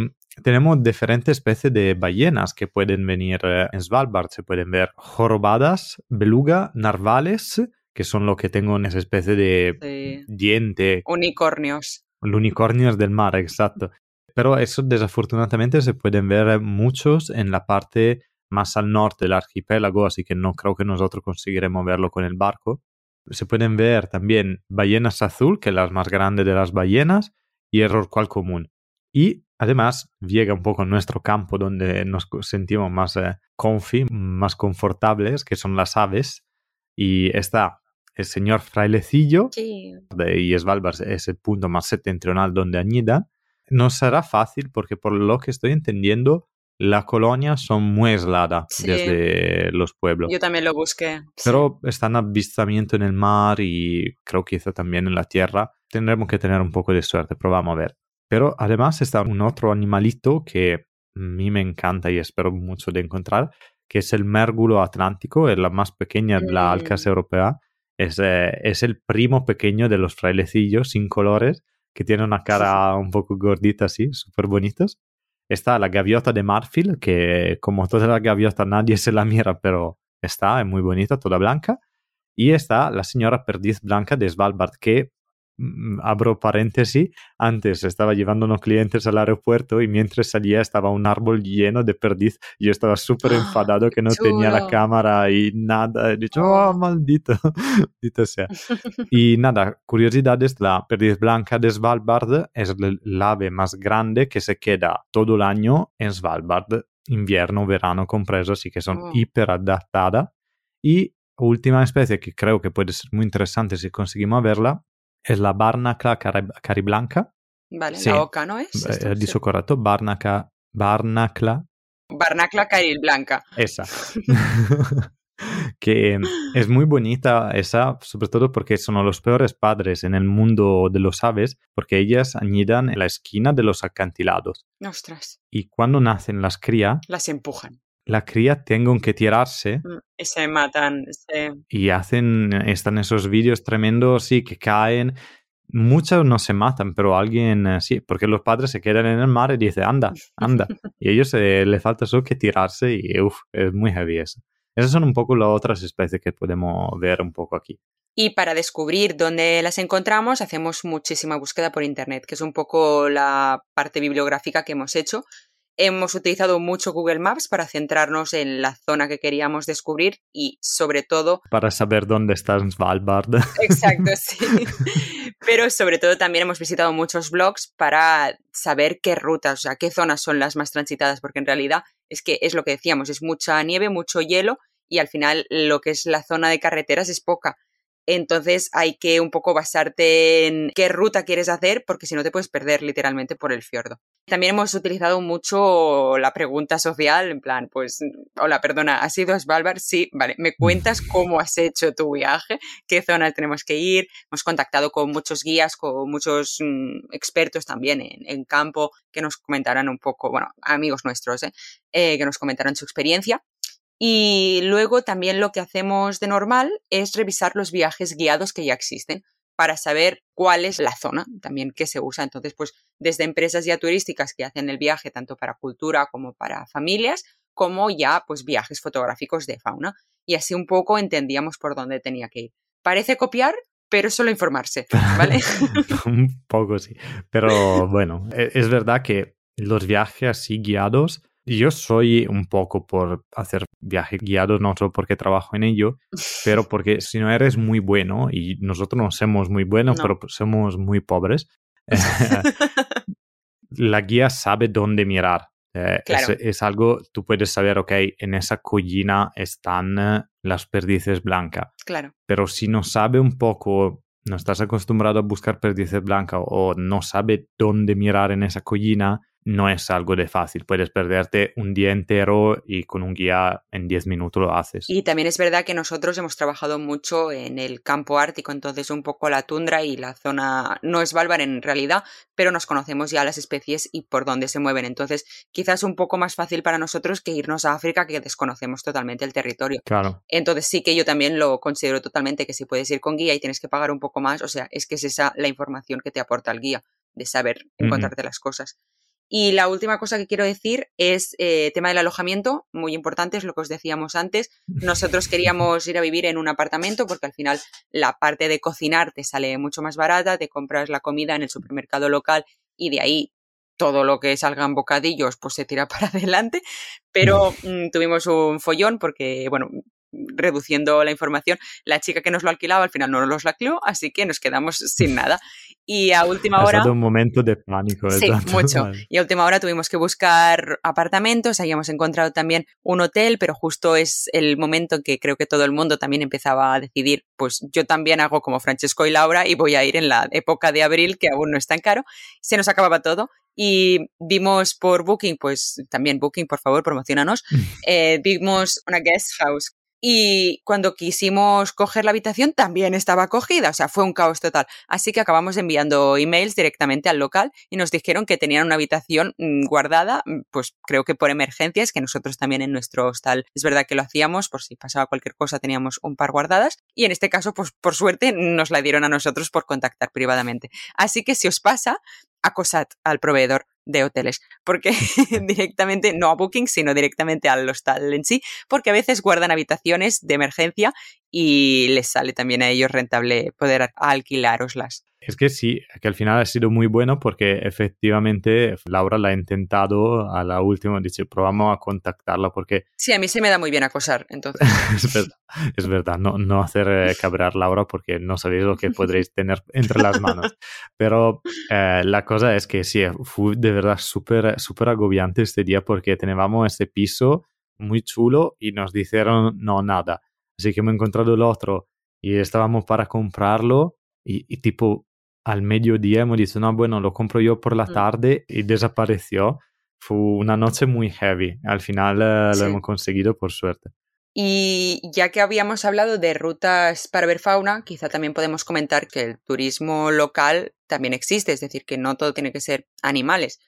B: tenemos diferentes especies de ballenas que pueden venir eh, en Svalbard. Se pueden ver jorobadas, beluga, narvales, que son lo que tengo en esa especie de
A: Sí.
B: diente,
A: Unicornios.
B: unicornios del mar, exacto. Pero eso desafortunadamente se pueden ver muchos en la parte más al norte del archipiélago, así que no creo que nosotros conseguiremos verlo con el barco. Se pueden ver también ballenas azul, que es la más grande de las ballenas, y el rorcual común. Y además llega un poco a nuestro campo donde nos sentimos más eh, comfy, más confortables, que son las aves. Y está el señor frailecillo,
A: Sí.
B: de, y Svalbard es el punto más septentrional donde anidan. No será fácil porque por lo que estoy entendiendo, la colonia son muy aislada
A: Sí.
B: desde los pueblos.
A: Yo también lo busqué. sí.
B: Pero están a avistamiento en el mar y creo que quizá también en la tierra. Tendremos que tener un poco de suerte, pero vamos a ver. Pero además está un otro animalito que a mí me encanta y espero mucho de encontrar, que es el mérgulo atlántico, es la más pequeña de la
A: Mm.
B: alcas europea. Es, eh, es el primo pequeño de los frailecillos sin colores, que tiene una cara un poco gordita así, súper bonitos. Está la gaviota de marfil, que como toda la gaviota nadie se la mira, pero está, es muy bonita, toda blanca. Y está la señora perdiz blanca de Svalbard, que, abro paréntesis, antes estaba llevando unos clientes al aeropuerto y mientras salía estaba un árbol lleno de perdiz. Y yo estaba súper
A: ¡Ah,
B: enfadado que no tenía la cámara y nada. He dicho,
A: Oh.
B: oh, maldito, maldito sea. Y nada, curiosidades, la perdiz blanca de Svalbard es el ave más grande que se queda todo el año en Svalbard, invierno, verano compreso, así que son
A: Oh.
B: hiper adaptadas. Y última especie que creo que puede ser muy interesante si conseguimos verla es la Barnaca cari- cariblanca.
A: Vale,
B: Sí.
A: la oca, ¿no es?
B: Eh,
A: Esto,
B: He
A: sí.
B: dicho correcto, Barnaca, Barnacla
A: Barnacla caril blanca.
B: esa. que es muy bonita esa, sobre todo porque son los peores padres en el mundo de los aves, porque ellas anidan en la esquina de los acantilados.
A: Ostras,
B: Y cuando nacen las crías,
A: las empujan.
B: La cría tienen que tirarse
A: Mm, Y se matan.
B: y hacen, están esos vídeos tremendos, sí, que caen. Muchas no se matan, pero alguien eh, sí, porque los padres se quedan en el mar y dicen, anda, anda. y a ellos eh, les falta solo que tirarse y uff, es muy heavy eso. Esas son un poco las otras especies que podemos ver un poco aquí.
A: Y para descubrir dónde las encontramos, hacemos muchísima búsqueda por Internet, que es un poco la parte bibliográfica que hemos hecho. Hemos utilizado mucho Google Maps para centrarnos en la zona que queríamos descubrir y sobre todo
B: Para saber dónde está Svalbard.
A: Exacto, sí. Pero sobre todo también hemos visitado muchos blogs para saber qué rutas, o sea, qué zonas son las más transitadas, porque en realidad es que es lo que decíamos, es mucha nieve, mucho hielo y al final lo que es la zona de carreteras es poca. Entonces hay que un poco basarte en qué ruta quieres hacer, porque si no te puedes perder literalmente por el fiordo. También hemos utilizado mucho la pregunta social, en plan, pues, hola, perdona, ¿has ido a Svalbard? Sí, vale, ¿me cuentas cómo has hecho tu viaje? ¿Qué zonas tenemos que ir? Hemos contactado con muchos guías, con muchos mm, expertos también en, en campo que nos comentaran un poco, bueno, amigos nuestros, ¿eh? Eh, que nos comentaran su experiencia. Y luego también lo que hacemos de normal es revisar los viajes guiados que ya existen para saber cuál es la zona también que se usa. Entonces, pues desde empresas ya turísticas que hacen el viaje tanto para cultura como para familias, como ya pues viajes fotográficos de fauna. Y así un poco entendíamos por dónde tenía que ir. Parece copiar, pero solo informarse, ¿vale?
B: un poco sí. Pero bueno, e- es verdad que los viajes así guiados, yo soy un poco por hacer viajes guiados, no solo porque trabajo en ello, pero porque si no eres muy bueno, y nosotros no somos muy buenos,
A: No.
B: pero somos muy pobres, la guía sabe dónde mirar. Eh,
A: Claro.
B: es, es algo, tú puedes saber, ok, en esa collina están eh, las perdices blancas
A: claro.
B: pero si no sabe un poco, no estás acostumbrado a buscar perdices blancas o no sabe dónde mirar en esa collina, no es algo de fácil. Puedes perderte un día entero y con un guía en 10 minutos lo haces.
A: Y también es verdad que nosotros hemos trabajado mucho en el campo ártico, entonces un poco la tundra y la zona, no es Svalbard en realidad, pero nos conocemos ya las especies y por dónde se mueven. Entonces, quizás un poco más fácil para nosotros que irnos a África, que desconocemos totalmente el territorio.
B: Claro,
A: Entonces sí que yo también lo considero totalmente que si puedes ir con guía y tienes que pagar un poco más, o sea, es que es esa la información que te aporta el guía, de saber encontrarte las cosas. Y la última cosa que quiero decir es eh, tema del alojamiento, muy importante, es lo que os decíamos antes. Nosotros queríamos ir a vivir en un apartamento porque al final la parte de cocinar te sale mucho más barata, te compras la comida en el supermercado local y de ahí todo lo que salgan bocadillos pues se tira para adelante. Pero mm, tuvimos un follón porque, bueno, reduciendo la información. La chica que nos lo alquilaba al final no nos lo alquiló, así que nos quedamos sin nada. Y a última hora...
B: Ha un momento de pánico.
A: Sí, mucho. Y a última hora tuvimos que buscar apartamentos, habíamos encontrado también un hotel, pero justo es el momento en que creo que todo el mundo también empezaba a decidir, pues yo también hago como Francesco y Laura y voy a ir en la época de abril, que aún no es tan caro. Se nos acababa todo y vimos por Booking, pues también Booking, por favor, promocionanos, eh, vimos una guest house y cuando quisimos coger la habitación también estaba cogida, o sea, fue un caos total. Así que acabamos enviando emails directamente al local y nos dijeron que tenían una habitación mm, guardada, mm, pues creo que por emergencias, que nosotros también en nuestro hostal es verdad que lo hacíamos, por si pasaba cualquier cosa teníamos un par guardadas y en este caso, pues por suerte nos la dieron a nosotros por contactar privadamente. Así que si os pasa, acosad al proveedor de hoteles, porque directamente, no a Booking, sino directamente al hostal en sí, porque a veces guardan habitaciones de emergencia y les sale también a ellos rentable poder alquilároslas.
B: Es que sí, que al final ha sido muy bueno porque efectivamente Laura la ha intentado a la última, dice, probamos a contactarla porque...
A: Sí, a mí se me da muy bien acosar, entonces.
B: es verdad, es verdad, no, no hacer eh, cabrear Laura porque no sabéis lo que podréis tener entre las manos. Pero eh, la cosa es que sí, fue de verdad súper súper agobiante este día porque teníamos este piso muy chulo y nos dijeron no, nada. Así que hemos encontrado el otro y estábamos para comprarlo y, y tipo al mediodía hemos dicho, no, bueno, lo compro yo por la mm. tarde y desapareció. Fue una noche muy heavy. Al final eh, lo hemos conseguido por suerte.
A: Y ya que habíamos hablado de rutas para ver fauna, quizá también podemos comentar que el turismo local también existe, es decir, que no todo tiene que ser animales.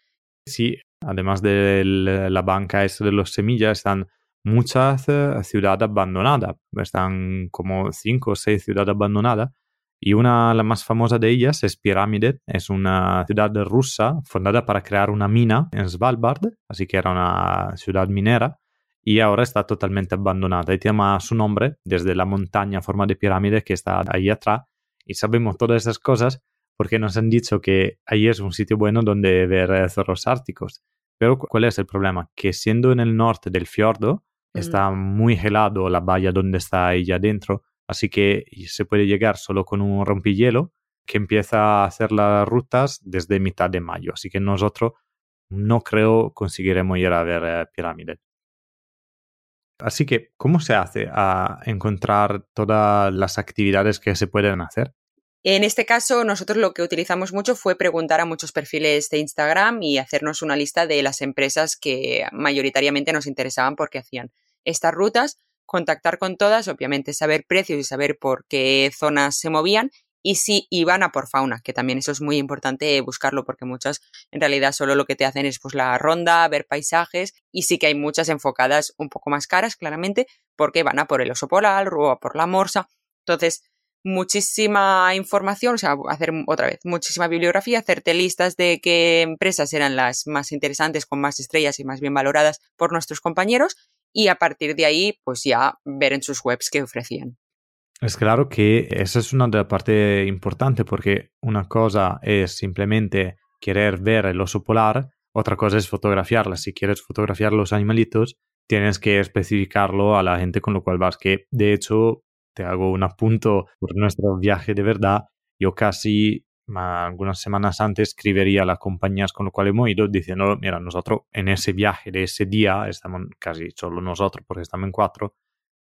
B: Sí, además de la banca esta de los semillas, están muchas eh, ciudades abandonadas, están como cinco o seis ciudades abandonadas y una, la más famosa de ellas es Pirámide, es una ciudad rusa fundada para crear una mina en Svalbard, así que era una ciudad minera, y ahora está totalmente abandonada. Y tiene su nombre desde la montaña a forma de pirámide que está ahí atrás. Y sabemos todas esas cosas porque nos han dicho que ahí es un sitio bueno donde ver eh, zorros árticos. Pero ¿cuál es el problema? Que siendo en el norte del fiordo, mm. está muy helado la bahía donde está ella adentro Así que se puede llegar solo con un rompihielo que empieza a hacer las rutas desde mitad de mayo. Así que nosotros no creo conseguiremos ir a ver eh, pirámides. Así que, ¿cómo se hace a encontrar todas las actividades que se pueden hacer?
A: En este caso, nosotros lo que utilizamos mucho fue preguntar a muchos perfiles de Instagram y hacernos una lista de las empresas que mayoritariamente nos interesaban porque hacían estas rutas contactar con todas, obviamente saber precios y saber por qué zonas se movían y si iban a por fauna, que también eso es muy importante buscarlo porque muchas en realidad solo lo que te hacen es pues la ronda, ver paisajes y sí que hay muchas enfocadas un poco más caras claramente porque van a por el oso polar o a por la morsa. Entonces, muchísima información, o sea, hacer otra vez muchísima bibliografía, hacerte listas de qué empresas eran las más interesantes, con más estrellas y más bien valoradas por nuestros compañeros y a partir de ahí, pues ya ver en sus webs qué ofrecían.
B: Es claro que esa es una de las partes importantes porque una cosa es simplemente querer ver el oso polar, otra cosa es fotografiarla. Si quieres fotografiar los animalitos, tienes que especificarlo a la gente con lo cual vas. Que de hecho, te hago un apunto por nuestro viaje de verdad. Yo casi algunas semanas antes escribiría a las compañías con las cuales hemos ido diciendo, mira, nosotros en ese viaje de ese día, estamos casi solo nosotros porque estamos en cuatro,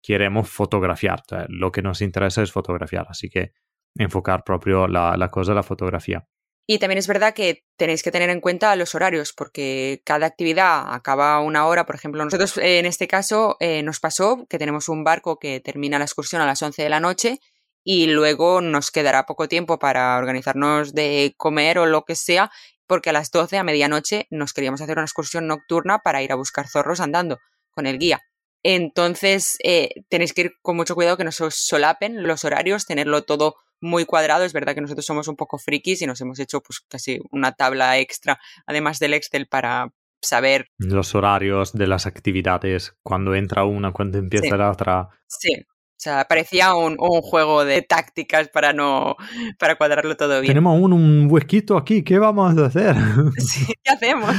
B: queremos fotografiar, lo que nos interesa es fotografiar, así que enfocar propio la, la cosa, la fotografía.
A: Y también es verdad que tenéis que tener en cuenta los horarios, porque cada actividad acaba una hora. Por ejemplo, nosotros en este caso eh, nos pasó que tenemos un barco que termina la excursión a las 11 de la noche y luego nos quedará poco tiempo para organizarnos de comer o lo que sea, porque a las 12 a medianoche nos queríamos hacer una excursión nocturna para ir a buscar zorros andando con el guía. Entonces eh, tenéis que ir con mucho cuidado que no se os solapen los horarios, tenerlo todo muy cuadrado. Es verdad que nosotros somos un poco frikis y nos hemos hecho pues casi una tabla extra, además del Excel, para saber
B: los horarios de las actividades, cuando entra una, cuando empieza la otra.
A: Sí, o sea, parecía un, un, juego de tácticas para no para cuadrarlo todo bien.
B: Tenemos un, un huequito aquí, ¿qué vamos a hacer?
A: Sí, ¿qué hacemos?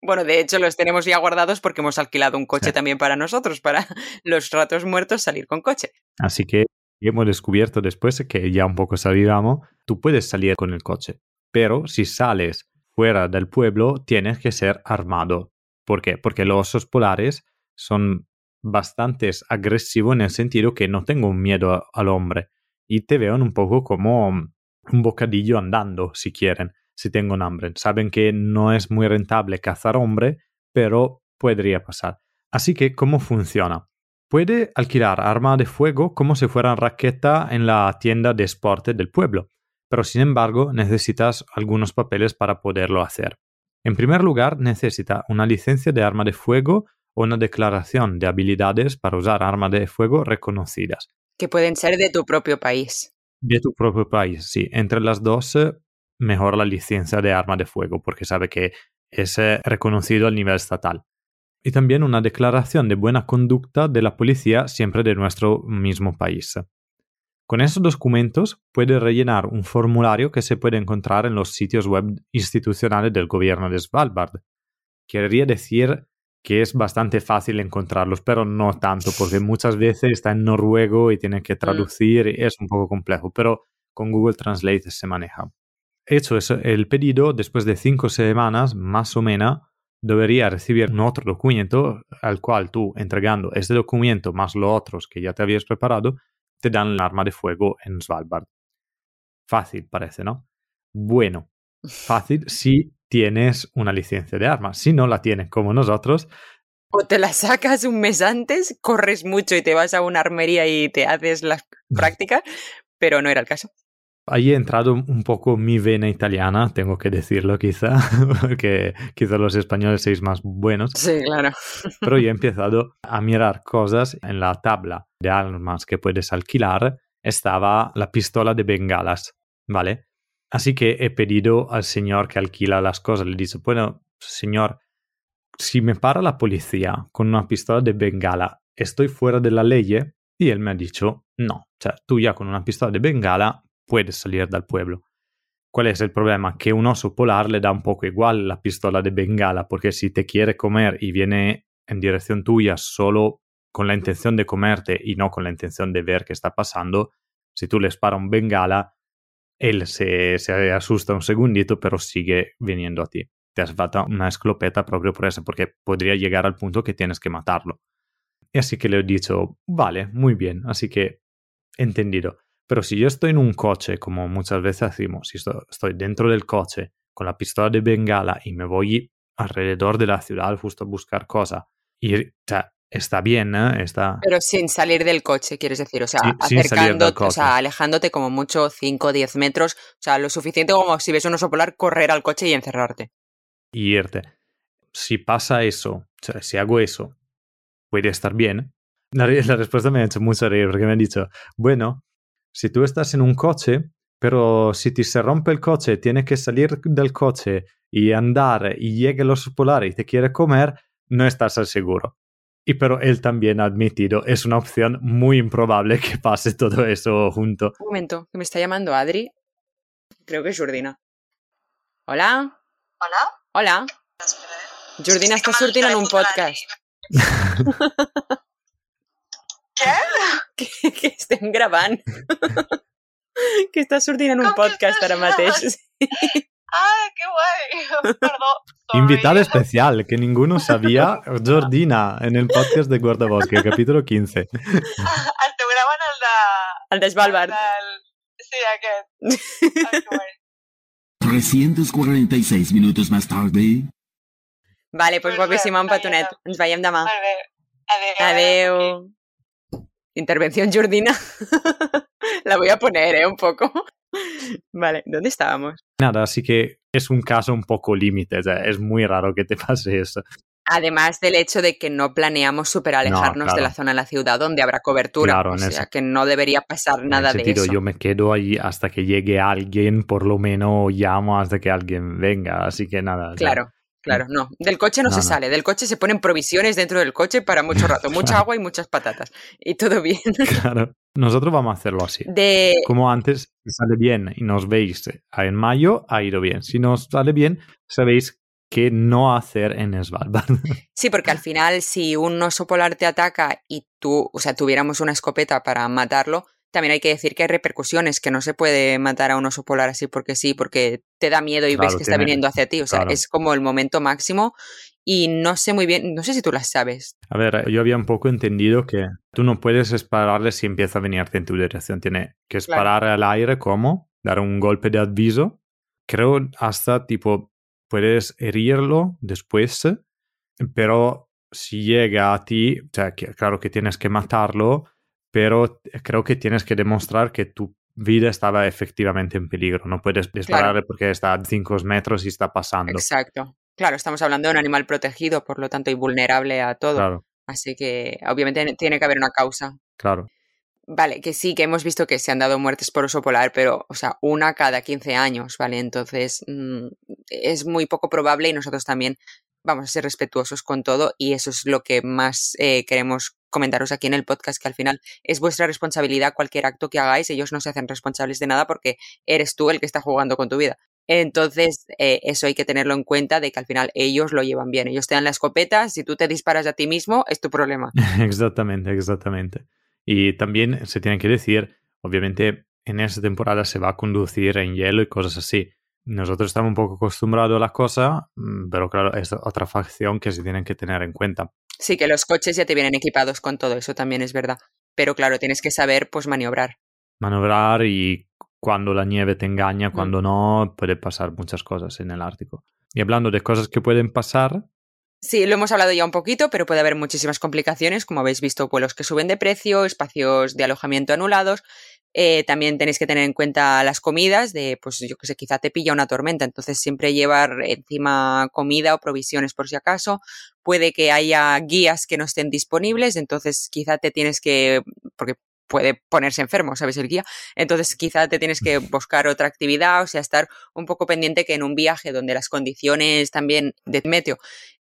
A: Bueno, de hecho los tenemos ya guardados porque hemos alquilado un coche
B: Sí.
A: también para nosotros, para los ratos muertos salir con coche.
B: Así que hemos descubierto después que ya un poco sabíamos, tú puedes salir con el coche, pero si sales fuera del pueblo tienes que ser armado. ¿Por qué? Porque los osos polares son bastante agresivos en el sentido que no tengo miedo al hombre y te ven un poco como un bocadillo andando, si quieren, si tengo hambre. Saben que no es muy rentable cazar hombre, pero podría pasar. Así que, ¿cómo funciona? Puede alquilar arma de fuego como si fuera raqueta en la tienda de deporte del pueblo, pero sin embargo necesitas algunos papeles para poderlo hacer. En primer lugar, necesita una licencia de arma de fuego o una declaración de habilidades para usar armas de fuego reconocidas.
A: Que pueden ser de tu propio país.
B: De tu propio país, sí. Entre las dos, eh, mejor la licencia de arma de fuego, porque sabe que es eh, reconocido a nivel estatal. Y también una declaración de buena conducta de la policía, siempre de nuestro mismo país. Con esos documentos puede rellenar un formulario que se puede encontrar en los sitios web institucionales del gobierno de Svalbard. Querría decir que es bastante fácil encontrarlos, pero no tanto, porque muchas veces está en noruego y tiene que traducir, y es un poco complejo, pero con Google Translate se maneja. Hecho eso, el pedido, después de cinco semanas, más o menos, debería recibir un otro documento al cual tú, entregando este documento más los otros que ya te habías preparado, te dan el arma de fuego en Svalbard. Fácil, parece, ¿no? Bueno, fácil si tienes una licencia de arma. Si no la tienes como nosotros,
A: O te la sacas un mes antes, corres mucho y te vas a una armería y te haces las prácticas, pero no era el caso.
B: ahí ha entrado un poco mi vena italiana, tengo que decirlo quizá, porque quizá los españoles seis más buenos,
A: Sí, claro.
B: pero yo he empezado a mirar cosas en la tabla de armas que puedes alquilar, estaba la pistola de bengalas, ¿vale? Así que he pedido al señor que alquila las cosas, le dicho, bueno, señor, si me para la policía con una pistola de bengala, ¿estoy fuera de la ley? Y él me ha dicho, no, o sea, tú ya con una pistola de bengala puedes salir del pueblo. ¿Cuál es el problema? Que un oso polar le da un poco igual la pistola de bengala, porque si te quiere comer y viene en dirección tuya solo con la intención de comerte y no con la intención de ver qué está pasando, si tú le para un bengala, él se, asusta un segundito, pero sigue viniendo a ti. Te hace falta una escopeta proprio por eso, porque podría llegar al punto que tienes que matarlo. Y así que le he dicho, vale, muy bien, así que entendido. Pero si yo estoy en un coche, como muchas veces hacemos, si estoy, estoy dentro del coche con la pistola de bengala y me voy alrededor de la ciudad justo a buscar cosas, y o sea, está bien, ¿eh? está...
A: Pero sin salir del coche, quieres decir, o sea,
B: Sí,
A: acercándote, o sea, alejándote como mucho 5 o 10 metros, o sea, lo suficiente como si ves un oso polar, correr al coche y encerrarte.
B: y irte. Si pasa eso, o sea, si hago eso, puede estar bien. La, la respuesta me ha hecho mucho reír porque me ha dicho, bueno, si tú estás en un coche, pero si te se rompe el coche, tienes que salir del coche y andar y llega el oso polar y te quiere comer, no estás al seguro. Y pero él también ha admitido, es una opción muy improbable que pase todo eso junto.
A: Un momento, que me está llamando Adri. Creo que es Jordina. Hola,
D: Hola?
A: hola. Jordina
D: el
A: sortint en un podcast.
D: Què?
A: Que, que estem gravant. que està sortint en un
D: Com
A: podcast ara mateix.
D: Ah, que guai! Perdó. sorry.
B: Invitada especial que ninguno sabía, Jordina, en el podcast de Guardabosque, capítulo 15.
D: El teu graven el de...
A: El de Svalbard.
D: El del... Sí, aquest. Ai, que guai.
E: 346 minutos más tarde.
A: Vale, pues
D: Pues
A: guapíssima, un
D: res,
A: petonet. Ens veiem demà.
D: Molt bé. Adéu.
A: Adeu. Intervención Jordina. La voy a poner, ¿eh? Un poco. Vale, ¿dónde estábamos?
B: Nada, así que es un caso un poco límite, o sea, es muy raro que te pase eso.
A: Además del hecho de que no planeamos super alejarnos
B: claro.
A: de la zona de la ciudad donde habrá cobertura.
B: Claro,
A: o sea que no debería pasar
B: En
A: nada
B: el
A: de
B: sentido,
A: eso.
B: yo me quedo ahí hasta que llegue alguien, por lo menos llamo hasta que alguien venga, así que nada.
A: Claro, claro, no. Del coche no,
B: No,
A: se
B: no.
A: sale. Del coche se ponen provisiones dentro del coche para mucho rato. Mucha
B: Claro.
A: agua y muchas patatas. Y todo bien.
B: Claro. Nosotros vamos a hacerlo así.
A: De.
B: Como antes, si sale bien y nos veis en mayo, ha ido bien. Si nos sale bien, sabéis qué no hacer en Svalbard.
A: Sí, porque al final si un oso polar te ataca y tú, o sea, tuviéramos una escopeta para matarlo, también hay que decir que hay repercusiones, que no se puede matar a un oso polar así porque sí, porque te da miedo y
B: Claro,
A: ves que está viniendo hacia ti. O sea,
B: claro.
A: es como el momento máximo y no sé muy bien, no sé si tú las sabes.
B: A ver, yo había un poco entendido que tú no puedes dispararle si empieza a venirte en tu dirección. Tiene que
A: Claro.
B: disparar al aire como dar un golpe de aviso. Creo hasta tipo puedes herirlo después, pero si llega a ti, o sea, que- claro que tienes que matarlo, pero creo que tienes que demostrar que tu vida estaba efectivamente en peligro. No puedes dispararle porque está a 5 metros y está pasando.
A: Exacto. Claro, estamos hablando de un animal protegido, por lo tanto, y vulnerable a todo.
B: Claro,
A: Así que obviamente tiene que haber una causa.
B: claro.
A: Vale, que sí, que hemos visto que se han dado muertes por oso polar, pero, o sea, una cada 15 años, ¿vale? Entonces, mm, es muy poco probable y nosotros también vamos a ser respetuosos con todo y eso es lo que más eh, queremos comentaros aquí en el podcast, que al final es vuestra responsabilidad cualquier acto que hagáis, ellos no se hacen responsables de nada porque eres tú el que está jugando con tu vida. Entonces, eh, eso hay que tenerlo en cuenta de que al final ellos lo llevan bien. Ellos te dan la escopeta, si tú te disparas a ti mismo, es tu problema.
B: Exactamente, exactamente. Y también se tiene que decir, obviamente en esta temporada se va a conducir en hielo y cosas así. Nosotros estamos un poco acostumbrados a la cosa, mm, pero claro, es otra facción que se tienen que tener en cuenta.
A: Sí, que los coches ya te vienen equipados con todo, eso también es verdad. Pero claro, tienes que saber, pues, maniobrar.
B: Manobrar y cuando la nieve te engaña, cuando no, puede pasar muchas cosas en el Ártico. Y hablando de cosas que pueden pasar,
A: Sí, lo hemos hablado ya un poquito, pero puede haber muchísimas complicaciones, como habéis visto, vuelos que suben de precio, espacios de alojamiento anulados. Eh, también tenéis que tener en cuenta las comidas, de, pues yo que sé, quizá te pilla una tormenta, entonces siempre llevar encima comida o provisiones por si acaso. Puede que haya guías que no estén disponibles, entonces quizá te tienes que, porque puede ponerse enfermo, ¿sabes? El guía. Entonces quizá te tienes que buscar otra actividad, o sea, estar un poco pendiente que en un viaje donde las condiciones también de meteo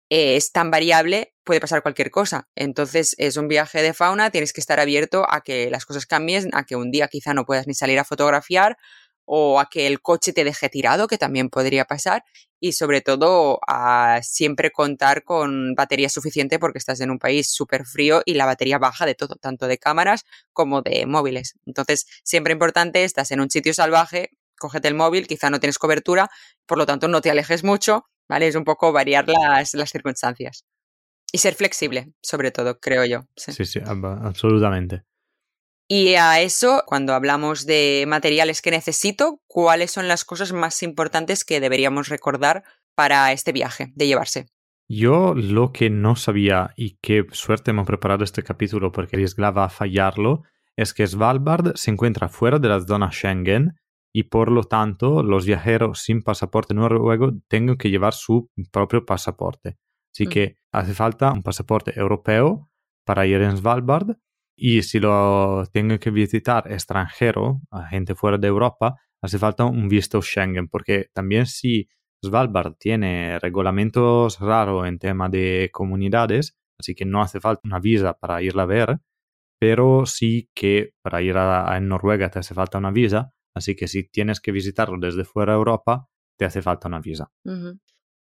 A: eh, es tan variable, puede pasar cualquier cosa. Entonces, es un viaje de fauna, tienes que estar abierto a que las cosas cambien, a que un día quizá no puedas ni salir a fotografiar o a que el coche te deje tirado, que también podría pasar, y sobre todo a siempre contar con batería suficiente porque estás en un país súper frío y la batería baja de todo, tanto de cámaras como de móviles. Entonces, siempre importante, estás en un sitio salvaje, cógete el móvil, quizá no tienes cobertura, por lo tanto no te alejes mucho, ¿vale? Es un poco variar las, las circunstancias. Y ser flexible, sobre todo, creo yo. sí.
B: sí, sí, ab- absolutamente.
A: Y a eso, cuando hablamos de materiales que necesito, ¿cuáles son las cosas más importantes que deberíamos recordar para este viaje de llevarse?
B: Yo lo que no sabía y qué suerte hemos preparado este capítulo porque arriesgaba a fallarlo es que Svalbard se encuentra fuera de la zona Schengen y por lo tanto los viajeros sin pasaporte noruego tengan que llevar su propio pasaporte. Así
A: Mm.
B: que hace falta un pasaporte europeo para ir en Svalbard y si lo tengo que visitar extranjero, a gente fuera de Europa, hace falta un visto Schengen porque también si Svalbard tiene reglamentos raros en tema de comunidades, así que no hace falta una visa para irla a ver, pero sí que para ir a, Noruega te hace falta una visa, así que si tienes que visitarlo desde fuera de Europa, te hace falta una visa.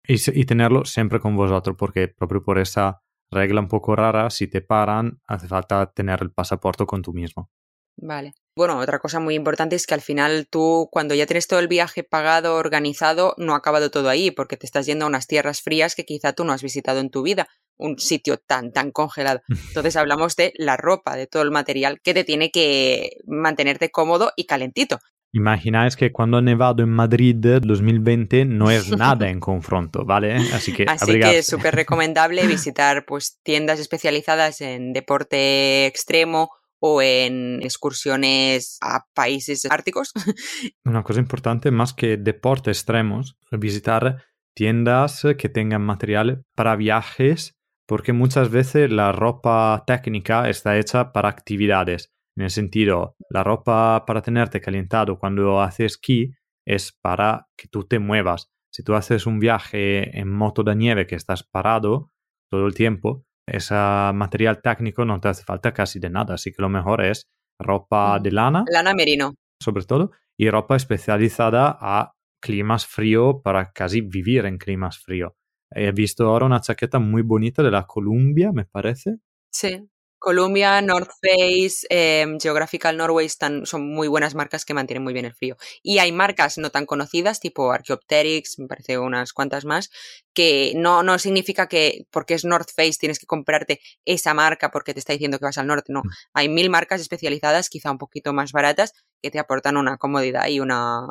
B: Y, tenerlo siempre con vosotros, porque proprio por esa regla un poco rara, si te paran, hace falta tener el pasaporte con tú mismo.
A: Vale. Bueno, otra cosa muy importante es que al final tú, cuando ya tienes todo el viaje pagado, organizado, no ha acabado todo ahí, porque te estás yendo a unas tierras frías que quizá tú no has visitado en tu vida, un sitio tan, tan congelado. Entonces hablamos de la ropa, de todo el material que te tiene que mantenerte cómodo y calentito.
B: Imagináis que cuando ha nevado en Madrid 2020 no es nada en confronto, ¿vale? Así que
A: Así
B: abrigarse.
A: que es súper recomendable visitar pues tiendas especializadas en deporte extremo o en excursiones a países árticos.
B: Una cosa importante, más que deportes extremos, visitar tiendas que tengan material para viajes, porque muchas veces la ropa técnica está hecha para actividades. En el sentido, la ropa para tenerte calentado cuando haces esquí es para que tú te muevas. Si tú haces un viaje en moto de nieve que estás parado todo el tiempo, ese material técnico no te hace falta casi de nada. Así que lo mejor es ropa de lana
A: Lana merino.
B: sobre todo, y ropa especializada a climas frío para casi vivir en climas frío. He visto ahora una chaqueta muy bonita de la Columbia, me parece.
A: Sí. Columbia, North Face, em, Geographical Norway están, son muy buenas marcas que mantienen muy bien el frío. Y hay marcas no tan conocidas, tipo Archaeopteryx, me parece unas cuantas más, que no, no significa que porque es North Face tienes que comprarte esa marca porque te está diciendo que vas al norte. No,
B: Mm.
A: hay mil marcas especializadas, quizá un poquito más baratas, que te aportan una comodidad y una,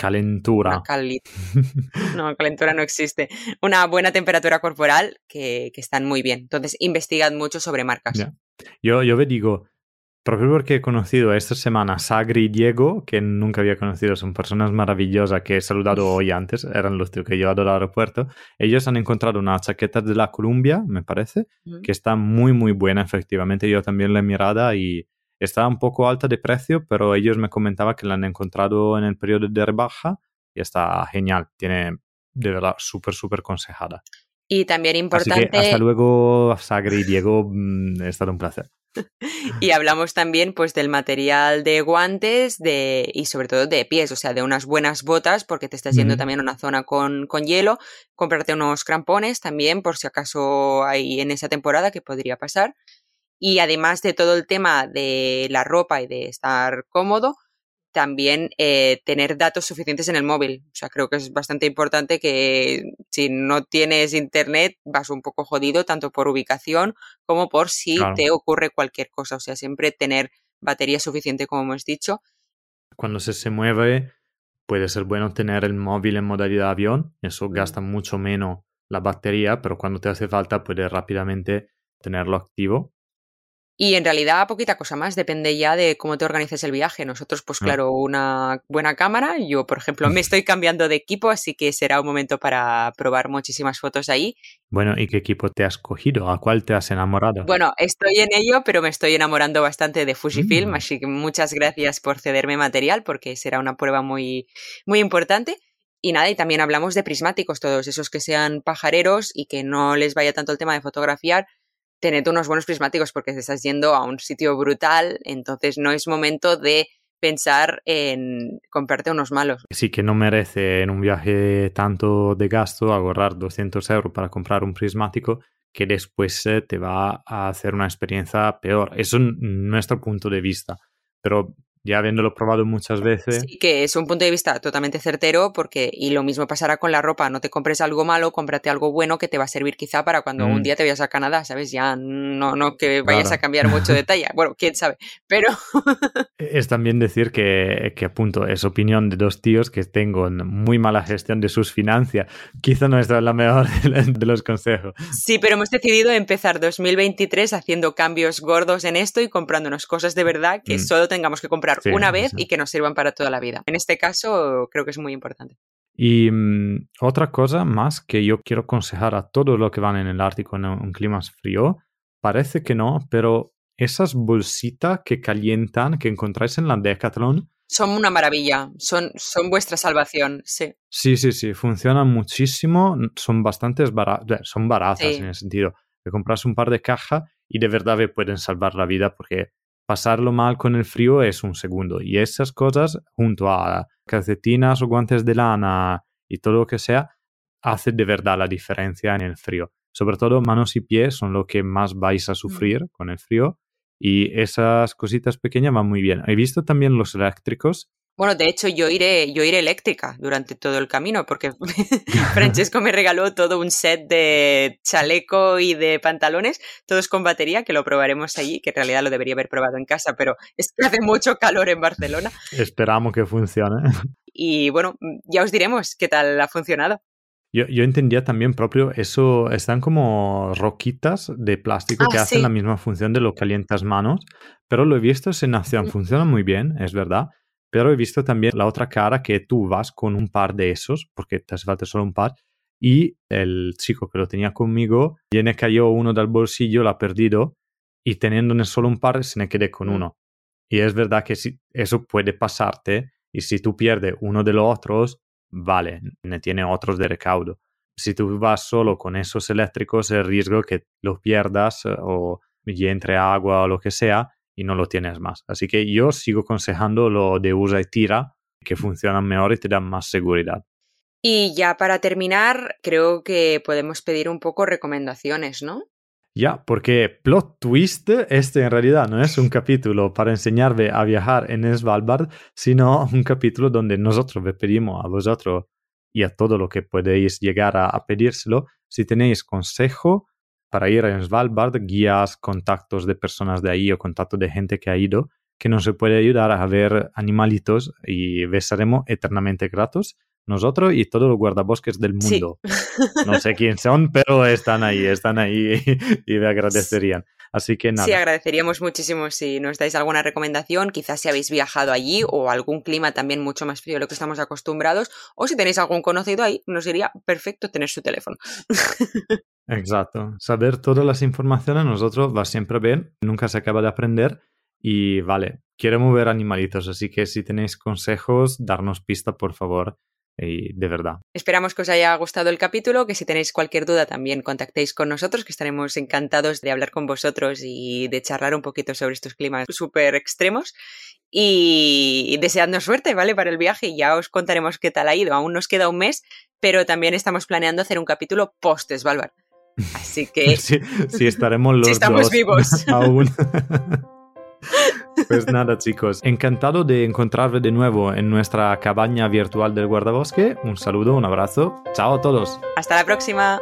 B: Calentura.
A: una cali- No, calentura no existe. Una buena temperatura corporal que, que están muy bien. Entonces, investigad mucho sobre marcas.
B: Ya. Yo, yo ve digo, proprio porque he conocido esta semana a Sagri y Diego, que nunca había conocido, son personas maravillosas que he saludado hoy antes, eran los tíos que he llevado al aeropuerto. Ellos han encontrado una chaqueta de la Columbia, me parece,
A: Ujú.
B: que está muy, muy buena, efectivamente. Yo también la he mirada y está un poco alta de precio, pero ellos me comentaban que la han encontrado en el periodo de rebaja y está genial. Tiene de verdad súper, súper consejada.
A: Y también
B: Así
A: importante,
B: que hasta luego, Sagri y Diego, mm, ha estado un placer.
A: y hablamos también pues del material de guantes de, y sobre todo de pies, o sea, de unas buenas botas, porque te estás yendo también a una zona con, con hielo, comprarte unos crampones también, por si acaso hay en esa temporada que podría pasar. Y además de todo el tema de la ropa y de estar cómodo, también eh, tener datos suficientes en el móvil. O sea, creo que es bastante importante que si no tienes internet vas un poco jodido, tanto por ubicación como por si
B: Claro.
A: te ocurre cualquier cosa. O sea, siempre tener batería suficiente, como hemos dicho.
B: Cuando se, se mueve, puede ser bueno tener el móvil en modalidad avión. Eso
A: Mm.
B: gasta mucho menos la batería, pero cuando te hace falta, puedes rápidamente tenerlo activo.
A: Y en realidad poquita cosa más, depende ya de cómo te organices el viaje. Nosotros, pues claro, una buena cámara. Yo, por ejemplo, me estoy cambiando de equipo, así que será un momento para probar muchísimas fotos ahí.
B: Bueno, ¿y qué equipo te has cogido? ¿A cuál te has enamorado?
A: Bueno, estoy en ello, pero me estoy enamorando bastante de Fujifilm,
B: Mm.
A: así que muchas gracias por cederme material porque será una prueba muy, muy importante. Y nada, y también hablamos de prismáticos, todos esos que sean pajareros y que no les vaya tanto el tema de fotografiar. Tened unos buenos prismáticos porque te estás yendo a un sitio brutal, entonces no es momento de pensar en comprarte unos malos.
B: Sí que no merece en un viaje tanto de gasto ahorrar 200 euros para comprar un prismático que después eh, te va a hacer una experiencia peor. Eso es nuestro punto de vista. Pero ya habiéndolo probado muchas veces,
A: Sí, que es un punto de vista totalmente certero porque, y lo mismo pasará con la ropa, no te compres algo malo, cómprate algo bueno que te va a servir quizá para cuando
B: Mm.
A: un día te vayas a Canadá, ¿sabes? Ya no, no que vayas
B: Claro.
A: a cambiar mucho de talla, bueno, quién sabe, pero
B: es también decir que, que apunto, es opinión de dos tíos que tengo en muy mala gestión de sus finanzas. Quizá no es la mejor de los consejos.
A: sí, pero hemos decidido empezar 2023 haciendo cambios gordos en esto y comprándonos cosas de verdad que
B: Mm.
A: solo tengamos que comprar
B: Sí,
A: una vez
B: sí.
A: y que nos sirvan para toda la vida. En este caso, creo que es muy importante.
B: Y mm, otra cosa más que yo quiero aconsejar a todos los que van en el Ártico en un clima frío, parece que no, pero esas bolsitas que calientan que encontráis en la Decathlon,
A: Son una maravilla, son, son vuestra salvación, sí.
B: sí, sí, sí, funcionan muchísimo, son bastante baratas, son baratas
A: Sí.
B: en el sentido de compras un par de cajas y de verdad me pueden salvar la vida porque pasarlo mal con el frío es un segundo. Y esas cosas, junto a calcetinas o guantes de lana y todo lo que sea, hace de verdad la diferencia en el frío. Sobre todo manos y pies son lo que más vais a sufrir con el frío. Y esas cositas pequeñas van muy bien. He visto también los eléctricos.
A: Bueno, de hecho, yo iré, yo iré eléctrica durante todo el camino, porque Francesco me regaló todo un set de chaleco y de pantalones, todos con batería, que lo probaremos allí, que en realidad lo debería haber probado en casa, pero es que hace mucho calor en Barcelona.
B: Esperamos que funcione.
A: Y bueno, ya os diremos qué tal ha funcionado.
B: Yo, yo entendía también propio eso, están como roquitas de plástico
A: Ah,
B: que hacen la misma función de lo calientas manos, pero lo he visto en acción,
A: Mm.
B: funciona muy bien, es verdad, pero he visto también la otra cara que tú vas con un par de esos, porque te hace falta solo un par, y el chico que lo tenía conmigo, y le cayó uno del bolsillo, lo ha perdido, y teniéndole solo un par, se me quedé con
A: Mm.
B: uno. Y es verdad que si, eso puede pasarte, y si tú pierdes uno de los otros, vale, ne tiene otros de recaudo. Si tú vas solo con esos eléctricos, el riesgo que lo pierdas eh, o y entre agua o lo que sea y no lo tienes más. Así que yo sigo aconsejando lo de usa y tira, que funcionan mejor y te dan más seguridad.
A: Y ya para terminar, creo que podemos pedir un poco recomendaciones, ¿no?
B: Ya, porque plot twist, este en realidad no es un capítulo para enseñarle a viajar en Svalbard, sino un capítulo donde nosotros le pedimos a vosotros y a todo lo que podéis llegar a, a pedírselo, si tenéis consejo para ir a Svalbard, guías, contactos de personas de ahí o contactos de gente que ha ido, que nos puede ayudar a ver animalitos y besaremos eternamente gratos nosotros y todos los guardabosques del mundo. No sé quién son, pero están ahí, están ahí y me agradecerían. Así que nada.
A: Sí, agradeceríamos muchísimo si nos dais alguna recomendación, quizás si habéis viajado allí o algún clima también mucho más frío de lo que estamos acostumbrados, o si tenéis algún conocido ahí, nos iría perfecto tener su teléfono.
B: Exacto. Saber todas las informaciones a nosotros va siempre bien, nunca se acaba de aprender y vale, queremos ver animalitos, así que si tenéis consejos, darnos pista, por favor y de verdad.
A: Esperamos que os haya gustado el capítulo, que si tenéis cualquier duda también contactéis con nosotros, que estaremos encantados de hablar con vosotros y de charlar un poquito sobre estos climas súper extremos. Y deseando suerte, ¿vale? Para el viaje, ya os contaremos qué tal ha ido. Aún nos queda un mes, pero también estamos planeando hacer un capítulo post-Svalbard. Así que...
B: sí, sí, estaremos los
A: si estamos
B: dos
A: vivos.
B: aún. Pues nada, chicos, encantado de encontrarme de nuevo en nuestra cabaña virtual del guardabosque. Un saludo, un abrazo. Chao a todos.
A: Hasta la próxima.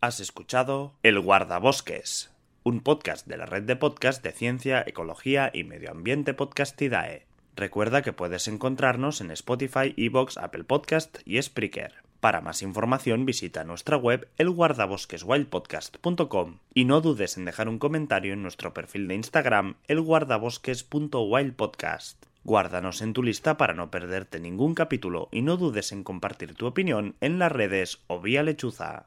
E: Has escuchado El Guardabosques, un podcast de la red de podcast de ciencia, ecología y medio ambiente Podcastidae. Recuerda que puedes encontrarnos en Spotify, Evox, Apple Podcast y Spreaker. Para más información visita nuestra web elguardabosqueswildpodcast.com y no dudes en dejar un comentario en nuestro perfil de Instagram elguardabosques.wildpodcast. Guárdanos en tu lista para no perderte ningún capítulo y no dudes en compartir tu opinión en las redes o vía lechuza.